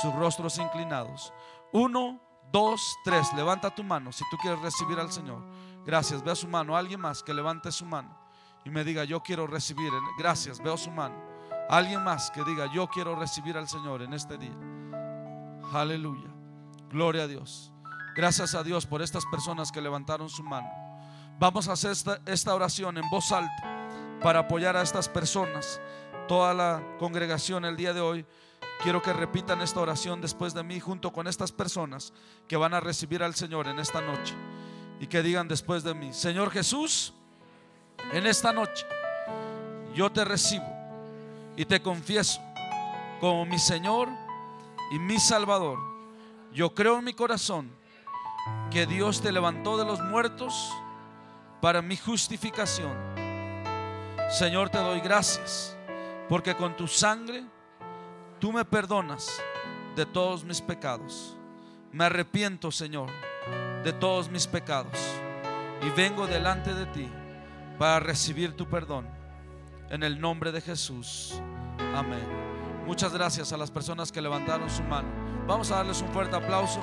sus rostros inclinados. Uno, dos, tres. Levanta tu mano si tú quieres recibir al Señor. Gracias. Veo su mano. Alguien más que levante su mano y me diga, yo quiero recibir. Gracias. Veo su mano. Alguien más que diga, yo quiero recibir al Señor en este día. Aleluya. Gloria a Dios. Gracias a Dios por estas personas que levantaron su mano. Vamos a hacer esta, oración en voz alta para apoyar a estas personas. Toda la congregación el día de hoy, quiero que repitan esta oración después de mí junto con estas personas que van a recibir al Señor en esta noche. Y que digan después de mí, Señor Jesús, en esta noche yo te recibo y te confieso como mi Señor y mi Salvador. Yo creo en mi corazón que Dios te levantó de los muertos para mi justificación. Señor, te doy gracias porque con tu sangre tú me perdonas de todos mis pecados. Me arrepiento, Señor, de todos mis pecados y vengo delante de ti para recibir tu perdón. En el nombre de Jesús. Amén. Muchas gracias a las personas que levantaron su mano. Vamos a darles un fuerte aplauso.